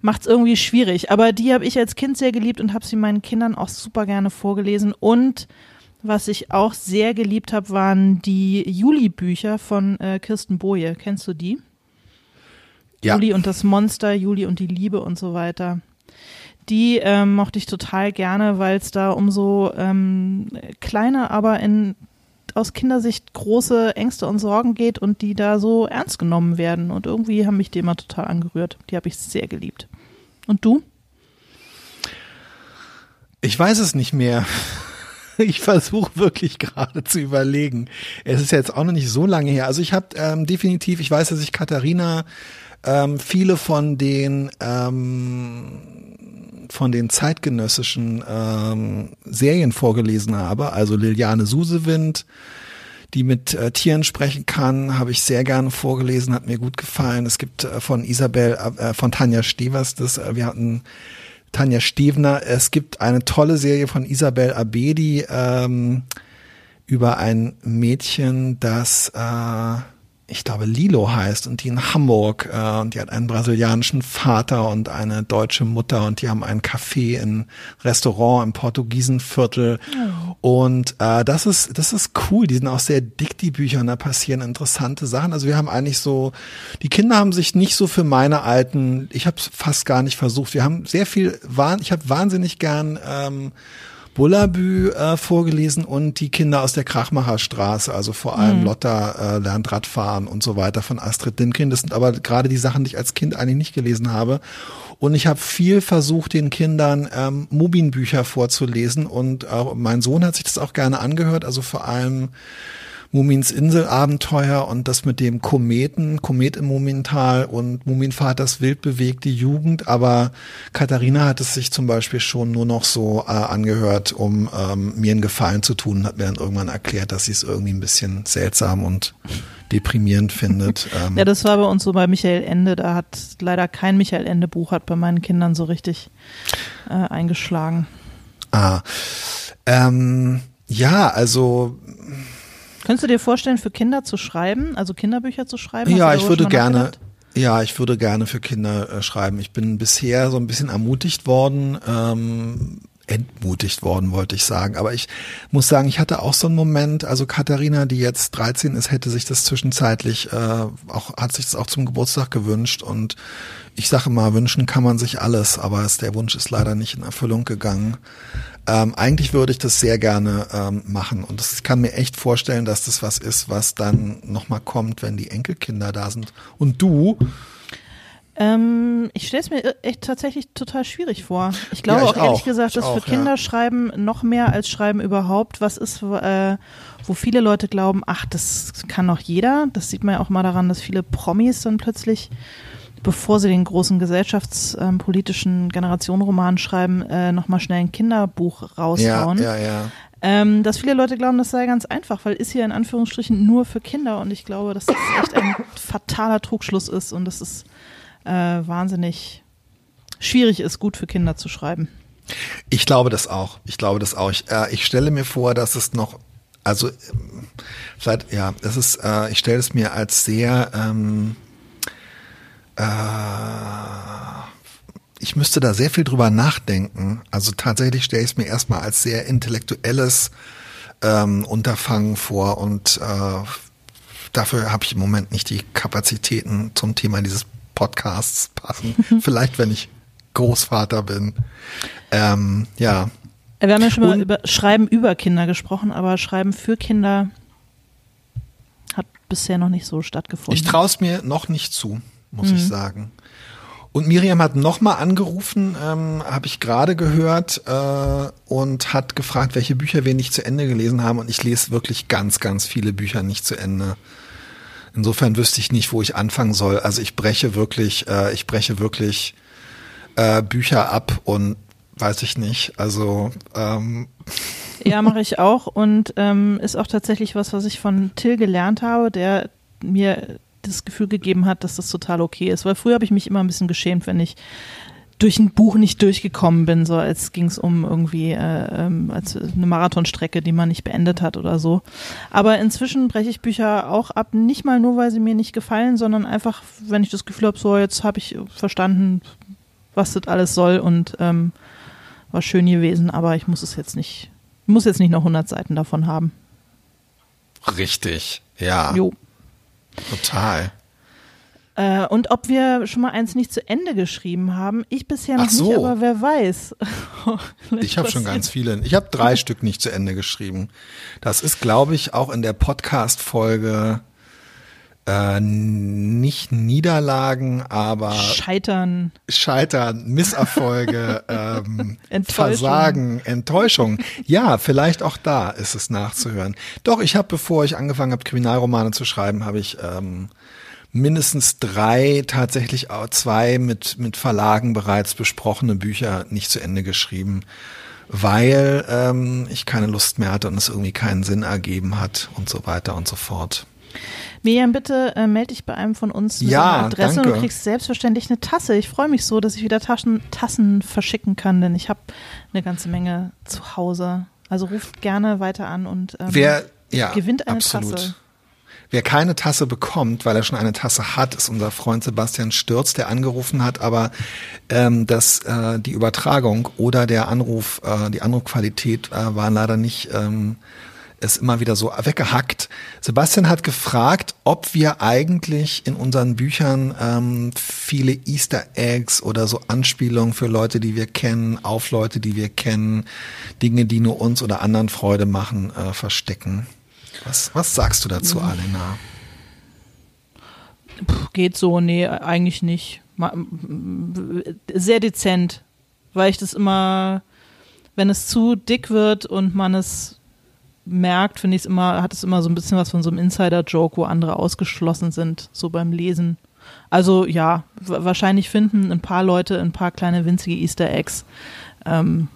macht's irgendwie schwierig. Aber die habe ich als Kind sehr geliebt und habe sie meinen Kindern auch super gerne vorgelesen. Und was ich auch sehr geliebt habe, waren die Juli-Bücher von äh, Kirsten Boje. Kennst du die? Ja. Juli und das Monster, Juli und die Liebe und so weiter. Die ähm, mochte ich total gerne, weil es da um so ähm, kleine, aber in aus Kindersicht große Ängste und Sorgen geht und die da so ernst genommen werden. Und irgendwie haben mich die immer total angerührt. Die habe ich sehr geliebt. Und du? Ich weiß es nicht mehr. *laughs* ich versuche wirklich gerade zu überlegen. Es ist jetzt auch noch nicht so lange her. Also ich habe ähm, definitiv, ich weiß, dass ich Katharina ähm, viele von den ähm, von den zeitgenössischen ähm, Serien vorgelesen habe. Also Liliane Susewind, die mit äh, Tieren sprechen kann, habe ich sehr gerne vorgelesen, hat mir gut gefallen. Es gibt äh, von Isabel, äh, von Tanja Stevers, das äh, wir hatten Tanja Stevner. Es gibt eine tolle Serie von Isabel Abedi ähm, über ein Mädchen, das äh, ich glaube, Lilo heißt und die in Hamburg äh, und die hat einen brasilianischen Vater und eine deutsche Mutter und die haben ein Café in Restaurant im Portugiesenviertel oh. und äh, das ist das ist cool. Die sind auch sehr dick die Bücher und da passieren interessante Sachen. Also wir haben eigentlich so die Kinder haben sich nicht so für meine alten. Ich habe es fast gar nicht versucht. Wir haben sehr viel. Ich habe wahnsinnig gern ähm, Bullabü äh, vorgelesen und die Kinder aus der Krachmacherstraße, also vor allem mhm. Lotta äh, lernt Radfahren und so weiter von Astrid Lindgren. Das sind aber gerade die Sachen, die ich als Kind eigentlich nicht gelesen habe. Und ich habe viel versucht, den Kindern ähm, Mubin-Bücher vorzulesen und äh, mein Sohn hat sich das auch gerne angehört, also vor allem Mumins Inselabenteuer und das mit dem Kometen, Komet im Mumintal und Muminvaters wild bewegte Jugend. Aber Katharina hat es sich zum Beispiel schon nur noch so äh, angehört, um ähm, mir einen Gefallen zu tun, hat mir dann irgendwann erklärt, dass sie es irgendwie ein bisschen seltsam und deprimierend findet. Ähm. *laughs* Ja, das war bei uns so bei Michael Ende. Da hat leider kein Michael Ende Buch hat bei meinen Kindern so richtig äh, eingeschlagen. Ah, ähm, ja, also Könntest du dir vorstellen, für Kinder zu schreiben, also Kinderbücher zu schreiben? ja, ich würde gerne. Ja, ich würde gerne für Kinder äh, schreiben. Ich bin bisher so ein bisschen ermutigt worden, ähm, entmutigt worden, wollte ich sagen. Aber ich muss sagen, ich hatte auch so einen Moment, also Katharina, die jetzt 13 ist, hätte sich das zwischenzeitlich äh, auch, hat sich das auch zum Geburtstag gewünscht. Und ich sage mal, wünschen kann man sich alles, aber es, der Wunsch ist leider nicht in Erfüllung gegangen. Ähm, eigentlich würde ich das sehr gerne ähm, machen und ich kann mir echt vorstellen, dass das was ist, was dann nochmal kommt, wenn die Enkelkinder da sind. Und du? Ähm, ich stelle es mir echt tatsächlich total schwierig vor. Ich glaube ja, ich auch ehrlich auch. gesagt, dass für Kinder ja. schreiben noch mehr als Schreiben überhaupt was ist, äh, wo viele Leute glauben, ach, das kann doch jeder. Das sieht man ja auch mal daran, dass viele Promis dann plötzlich bevor sie den großen gesellschaftspolitischen Generationenroman schreiben, äh, nochmal schnell ein Kinderbuch raushauen. Ja, ja, ja. Ähm, dass viele Leute glauben, das sei ganz einfach, weil ist hier in Anführungsstrichen nur für Kinder und ich glaube, dass das echt ein fataler Trugschluss ist und dass es äh, wahnsinnig schwierig ist, gut für Kinder zu schreiben. Ich glaube das auch. Ich glaube das auch. Ich, äh, ich stelle mir vor, dass es noch, also vielleicht, ja, das ist, äh, ich stelle es mir als sehr ähm, äh, ich müsste da sehr viel drüber nachdenken. Also tatsächlich stelle ich es mir erstmal als sehr intellektuelles ähm, Unterfangen vor und äh, dafür habe ich im Moment nicht die Kapazitäten zum Thema dieses Podcasts passen. *laughs* Vielleicht, wenn ich Großvater bin. Ähm, ja. Wir haben ja schon mal über Schreiben über Kinder gesprochen, aber Schreiben für Kinder hat bisher noch nicht so stattgefunden. Ich traue es mir noch nicht zu muss mhm. ich sagen. Und Miriam hat nochmal angerufen, ähm, habe ich gerade gehört, äh, und hat gefragt, welche Bücher wir nicht zu Ende gelesen haben. Und ich lese wirklich ganz, ganz viele Bücher nicht zu Ende. Insofern wüsste ich nicht, wo ich anfangen soll. Also ich breche wirklich, äh, ich breche wirklich äh, Bücher ab und weiß ich nicht. Also ähm. *laughs* ja, mache ich auch und ähm, ist auch tatsächlich was, was ich von Till gelernt habe, der mir das Gefühl gegeben hat, dass das total okay ist. Weil früher habe ich mich immer ein bisschen geschämt, wenn ich durch ein Buch nicht durchgekommen bin, so als ging es um irgendwie äh, ähm, als eine Marathonstrecke, die man nicht beendet hat oder so. Aber inzwischen breche ich Bücher auch ab, nicht mal nur, weil sie mir nicht gefallen, sondern einfach, wenn ich das Gefühl habe, so jetzt habe ich verstanden, was das alles soll und ähm, war schön gewesen, aber ich muss es jetzt nicht, muss jetzt nicht noch 100 Seiten davon haben. Richtig, ja. Jo. Total. Äh, und ob wir schon mal eins nicht zu Ende geschrieben haben, ich bisher noch so. nicht, aber wer weiß. *laughs* ich habe schon ganz viele. Ich habe drei Stück nicht zu Ende geschrieben. Das ist, glaube ich, auch in der Podcast-Folge äh, nicht Niederlagen, aber Scheitern. Scheitern, Misserfolge, *laughs* ähm, Enttäuschung. Versagen, Enttäuschung. Ja, vielleicht auch da ist es nachzuhören. Doch, ich habe, bevor ich angefangen habe, Kriminalromane zu schreiben, habe ich ähm, mindestens drei, tatsächlich auch zwei mit, mit Verlagen bereits besprochene Bücher nicht zu Ende geschrieben weil ähm, ich keine Lust mehr hatte und es irgendwie keinen Sinn ergeben hat und so weiter und so fort. Miriam, bitte äh, melde dich bei einem von uns mit ja, Adresse danke. und du kriegst selbstverständlich eine Tasse. Ich freue mich so, dass ich wieder Taschen, Tassen verschicken kann, denn ich habe eine ganze Menge zu Hause. Also ruft gerne weiter an und ähm, Wer, ja, gewinnt eine absolut. Tasse. Wer keine Tasse bekommt, weil er schon eine Tasse hat, ist unser Freund Sebastian Stürz, der angerufen hat, aber ähm, dass äh, die Übertragung oder der Anruf, äh, die Anrufqualität äh, war leider nicht ähm, ist immer wieder so weggehackt. Sebastian hat gefragt, ob wir eigentlich in unseren Büchern ähm, viele Easter Eggs oder so Anspielungen für Leute, die wir kennen, auf Leute, die wir kennen, Dinge, die nur uns oder anderen Freude machen, äh, verstecken. Was, was sagst du dazu, mhm. Alena? Puh, geht so, nee, eigentlich nicht. Sehr dezent, weil ich das immer, wenn es zu dick wird und man es merkt, finde ich es immer, hat es immer so ein bisschen was von so einem Insider-Joke, wo andere ausgeschlossen sind, so beim Lesen. Also ja, wahrscheinlich finden ein paar Leute ein paar kleine winzige Easter Eggs. Ähm,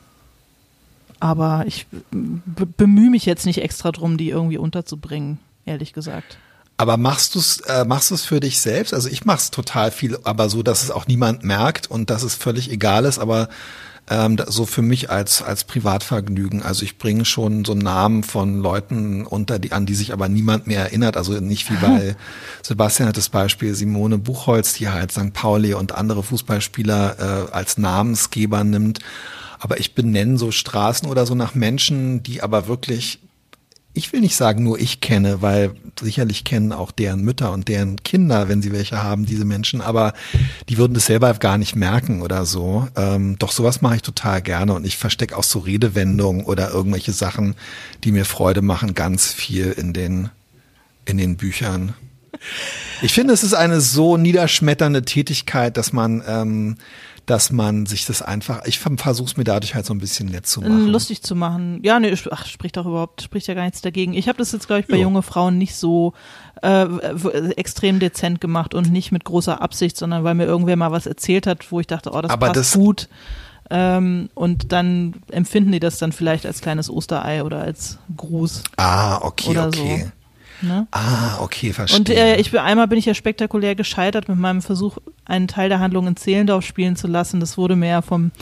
aber ich bemühe mich jetzt nicht extra drum, die irgendwie unterzubringen, ehrlich gesagt. Aber machst du es äh, machst du es für dich selbst? Also ich mache es total viel, aber so, dass es auch niemand merkt und dass es völlig egal ist. Aber ähm, so für mich als als Privatvergnügen. Also ich bringe schon so Namen von Leuten unter, die an die sich aber niemand mehr erinnert. Also nicht wie bei *laughs* Sebastian hat das Beispiel Simone Buchholz, die halt St. Pauli und andere Fußballspieler äh, als Namensgeber nimmt. Aber ich benenne so Straßen oder so nach Menschen, die aber wirklich ich will nicht sagen, nur ich kenne, weil sicherlich kennen auch deren Mütter und deren Kinder, wenn sie welche haben, diese Menschen, aber die würden das selber gar nicht merken oder so. Ähm, doch sowas mache ich total gerne und ich verstecke auch so Redewendungen oder irgendwelche Sachen, die mir Freude machen, ganz viel in den, in den Büchern. Ich finde, es ist eine so niederschmetternde Tätigkeit, dass man ähm, dass man sich das einfach, ich versuche es mir dadurch halt so ein bisschen nett zu machen. Lustig zu machen. Ja, nee, ach, spricht doch überhaupt, spricht ja gar nichts dagegen. Ich habe das jetzt, glaube ich, bei jo. junge Frauen nicht so äh, extrem dezent gemacht und nicht mit großer Absicht, sondern weil mir irgendwer mal was erzählt hat, wo ich dachte, oh, das Aber passt das gut. Ähm, und dann empfinden die das dann vielleicht als kleines Osterei oder als Gruß. Ah, okay, okay. So. Ne? Ah, okay, verstehe. Und äh, ich bin einmal bin ich ja spektakulär gescheitert mit meinem Versuch, einen Teil der Handlung in Zehlendorf spielen zu lassen. Das wurde mir ja vom,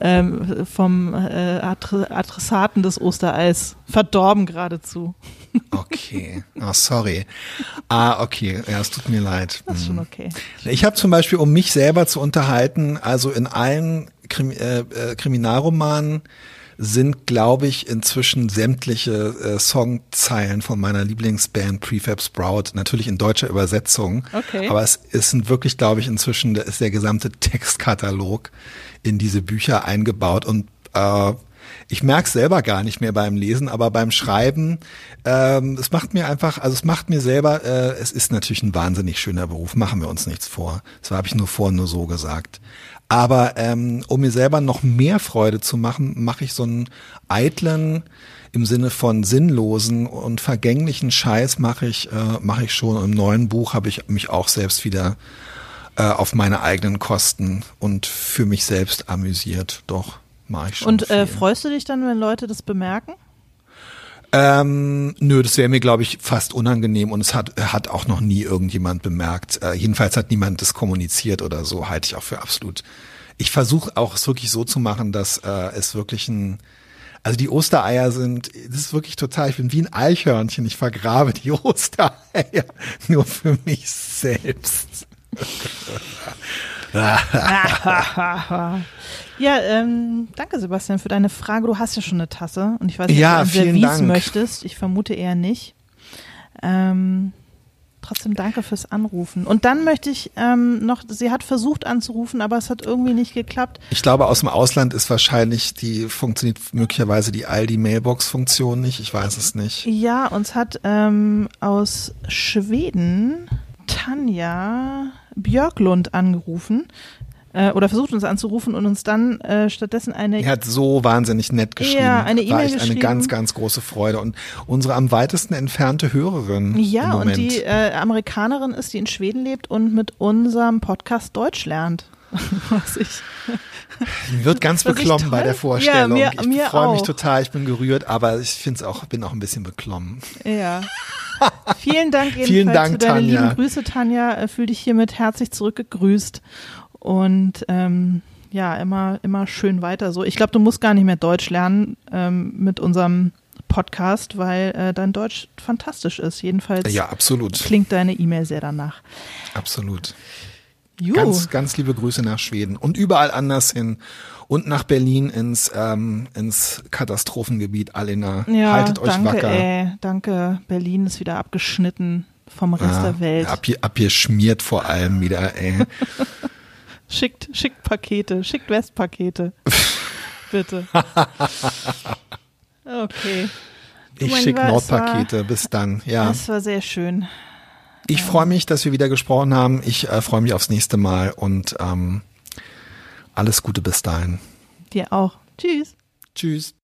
ähm, vom äh, Adressaten des Ostereis verdorben geradezu. *laughs* Okay, oh, sorry. Ah, okay, ja, es tut mir leid. Das ist schon hm. okay. Ich habe zum Beispiel, um mich selber zu unterhalten, also in allen Krim äh, äh, Kriminalromanen sind, glaube ich, inzwischen sämtliche äh, Songzeilen von meiner Lieblingsband Prefab Sprout, natürlich in deutscher Übersetzung. Okay. Aber es ist wirklich, glaube ich, inzwischen ist der gesamte Textkatalog in diese Bücher eingebaut und äh, ich merke es selber gar nicht mehr beim Lesen, aber beim Schreiben, ähm, es macht mir einfach, also es macht mir selber, äh, es ist natürlich ein wahnsinnig schöner Beruf, machen wir uns nichts vor. Das habe ich nur vorhin nur so gesagt. Aber ähm, um mir selber noch mehr Freude zu machen, mache ich so einen eitlen im Sinne von sinnlosen und vergänglichen Scheiß mache ich äh, mache ich schon. Im neuen Buch habe ich mich auch selbst wieder äh, auf meine eigenen Kosten und für mich selbst amüsiert. Doch mache ich schon. Und äh, freust du dich dann, wenn Leute das bemerken? Ähm, nö, das wäre mir, glaube ich, fast unangenehm und es hat, hat auch noch nie irgendjemand bemerkt. Äh, jedenfalls hat niemand das kommuniziert oder so, halte ich auch für absolut. Ich versuche auch es wirklich so zu machen, dass äh, es wirklich ein, also die Ostereier sind, das ist wirklich total, ich bin wie ein Eichhörnchen, ich vergrabe die *laughs* Ostereier nur für mich selbst. *laughs* *laughs* Ja, ähm, danke Sebastian für deine Frage. Du hast ja schon eine Tasse und ich weiß nicht, ja, ob du ein Service möchtest. Ich vermute eher nicht. Ähm, trotzdem danke fürs Anrufen. Und dann möchte ich ähm, noch, sie hat versucht anzurufen, aber es hat irgendwie nicht geklappt. Ich glaube, aus dem Ausland ist wahrscheinlich die, funktioniert möglicherweise die Aldi-Mailbox-Funktion nicht. Ich weiß es nicht. Ja, uns hat ähm, aus Schweden Tanja Björklund angerufen äh, oder versucht uns anzurufen und uns dann äh, stattdessen eine. Er hat so wahnsinnig nett geschrieben. Ja, eine E-Mail geschrieben. Eine ganz, ganz große Freude und unsere am weitesten entfernte Hörerin. Ja, und die äh, Amerikanerin ist, die in Schweden lebt und mit unserem Podcast Deutsch lernt. *laughs* Was ich. wird ganz *laughs* beklommen bei der Vorstellung. Ja, mir, ich freue mich total, ich bin gerührt, aber ich finde es auch, bin auch ein bisschen beklommen. Ja. *laughs* Vielen Dank jedenfalls Vielen Dank, für deine Tanja. lieben Grüße, Tanja. Äh, fühl dich hiermit herzlich zurückgegrüßt. Und ähm, ja, immer, immer schön weiter so. Ich glaube, du musst gar nicht mehr Deutsch lernen ähm, mit unserem Podcast, weil äh, dein Deutsch fantastisch ist. Jedenfalls Ja, absolut. klingt deine E-Mail sehr danach. Absolut. Jo. Ganz, ganz liebe Grüße nach Schweden und überall anders hin. Und nach Berlin ins, ähm, ins Katastrophengebiet Alena. ja, Haltet euch danke, wacker. ey. Danke. Berlin ist wieder abgeschnitten vom Rest Ja, der Welt. Ab, ab hier schmiert vor allem wieder, ey. *laughs* Schickt, schickt Pakete, schickt Westpakete. *laughs* Bitte. Okay. Ich schicke Nordpakete. Bis dann. Ja. Das war sehr schön. Ich freue mich, dass wir wieder gesprochen haben. Ich äh, freue mich aufs nächste Mal und ähm, alles Gute bis dahin. Dir auch. Tschüss. Tschüss.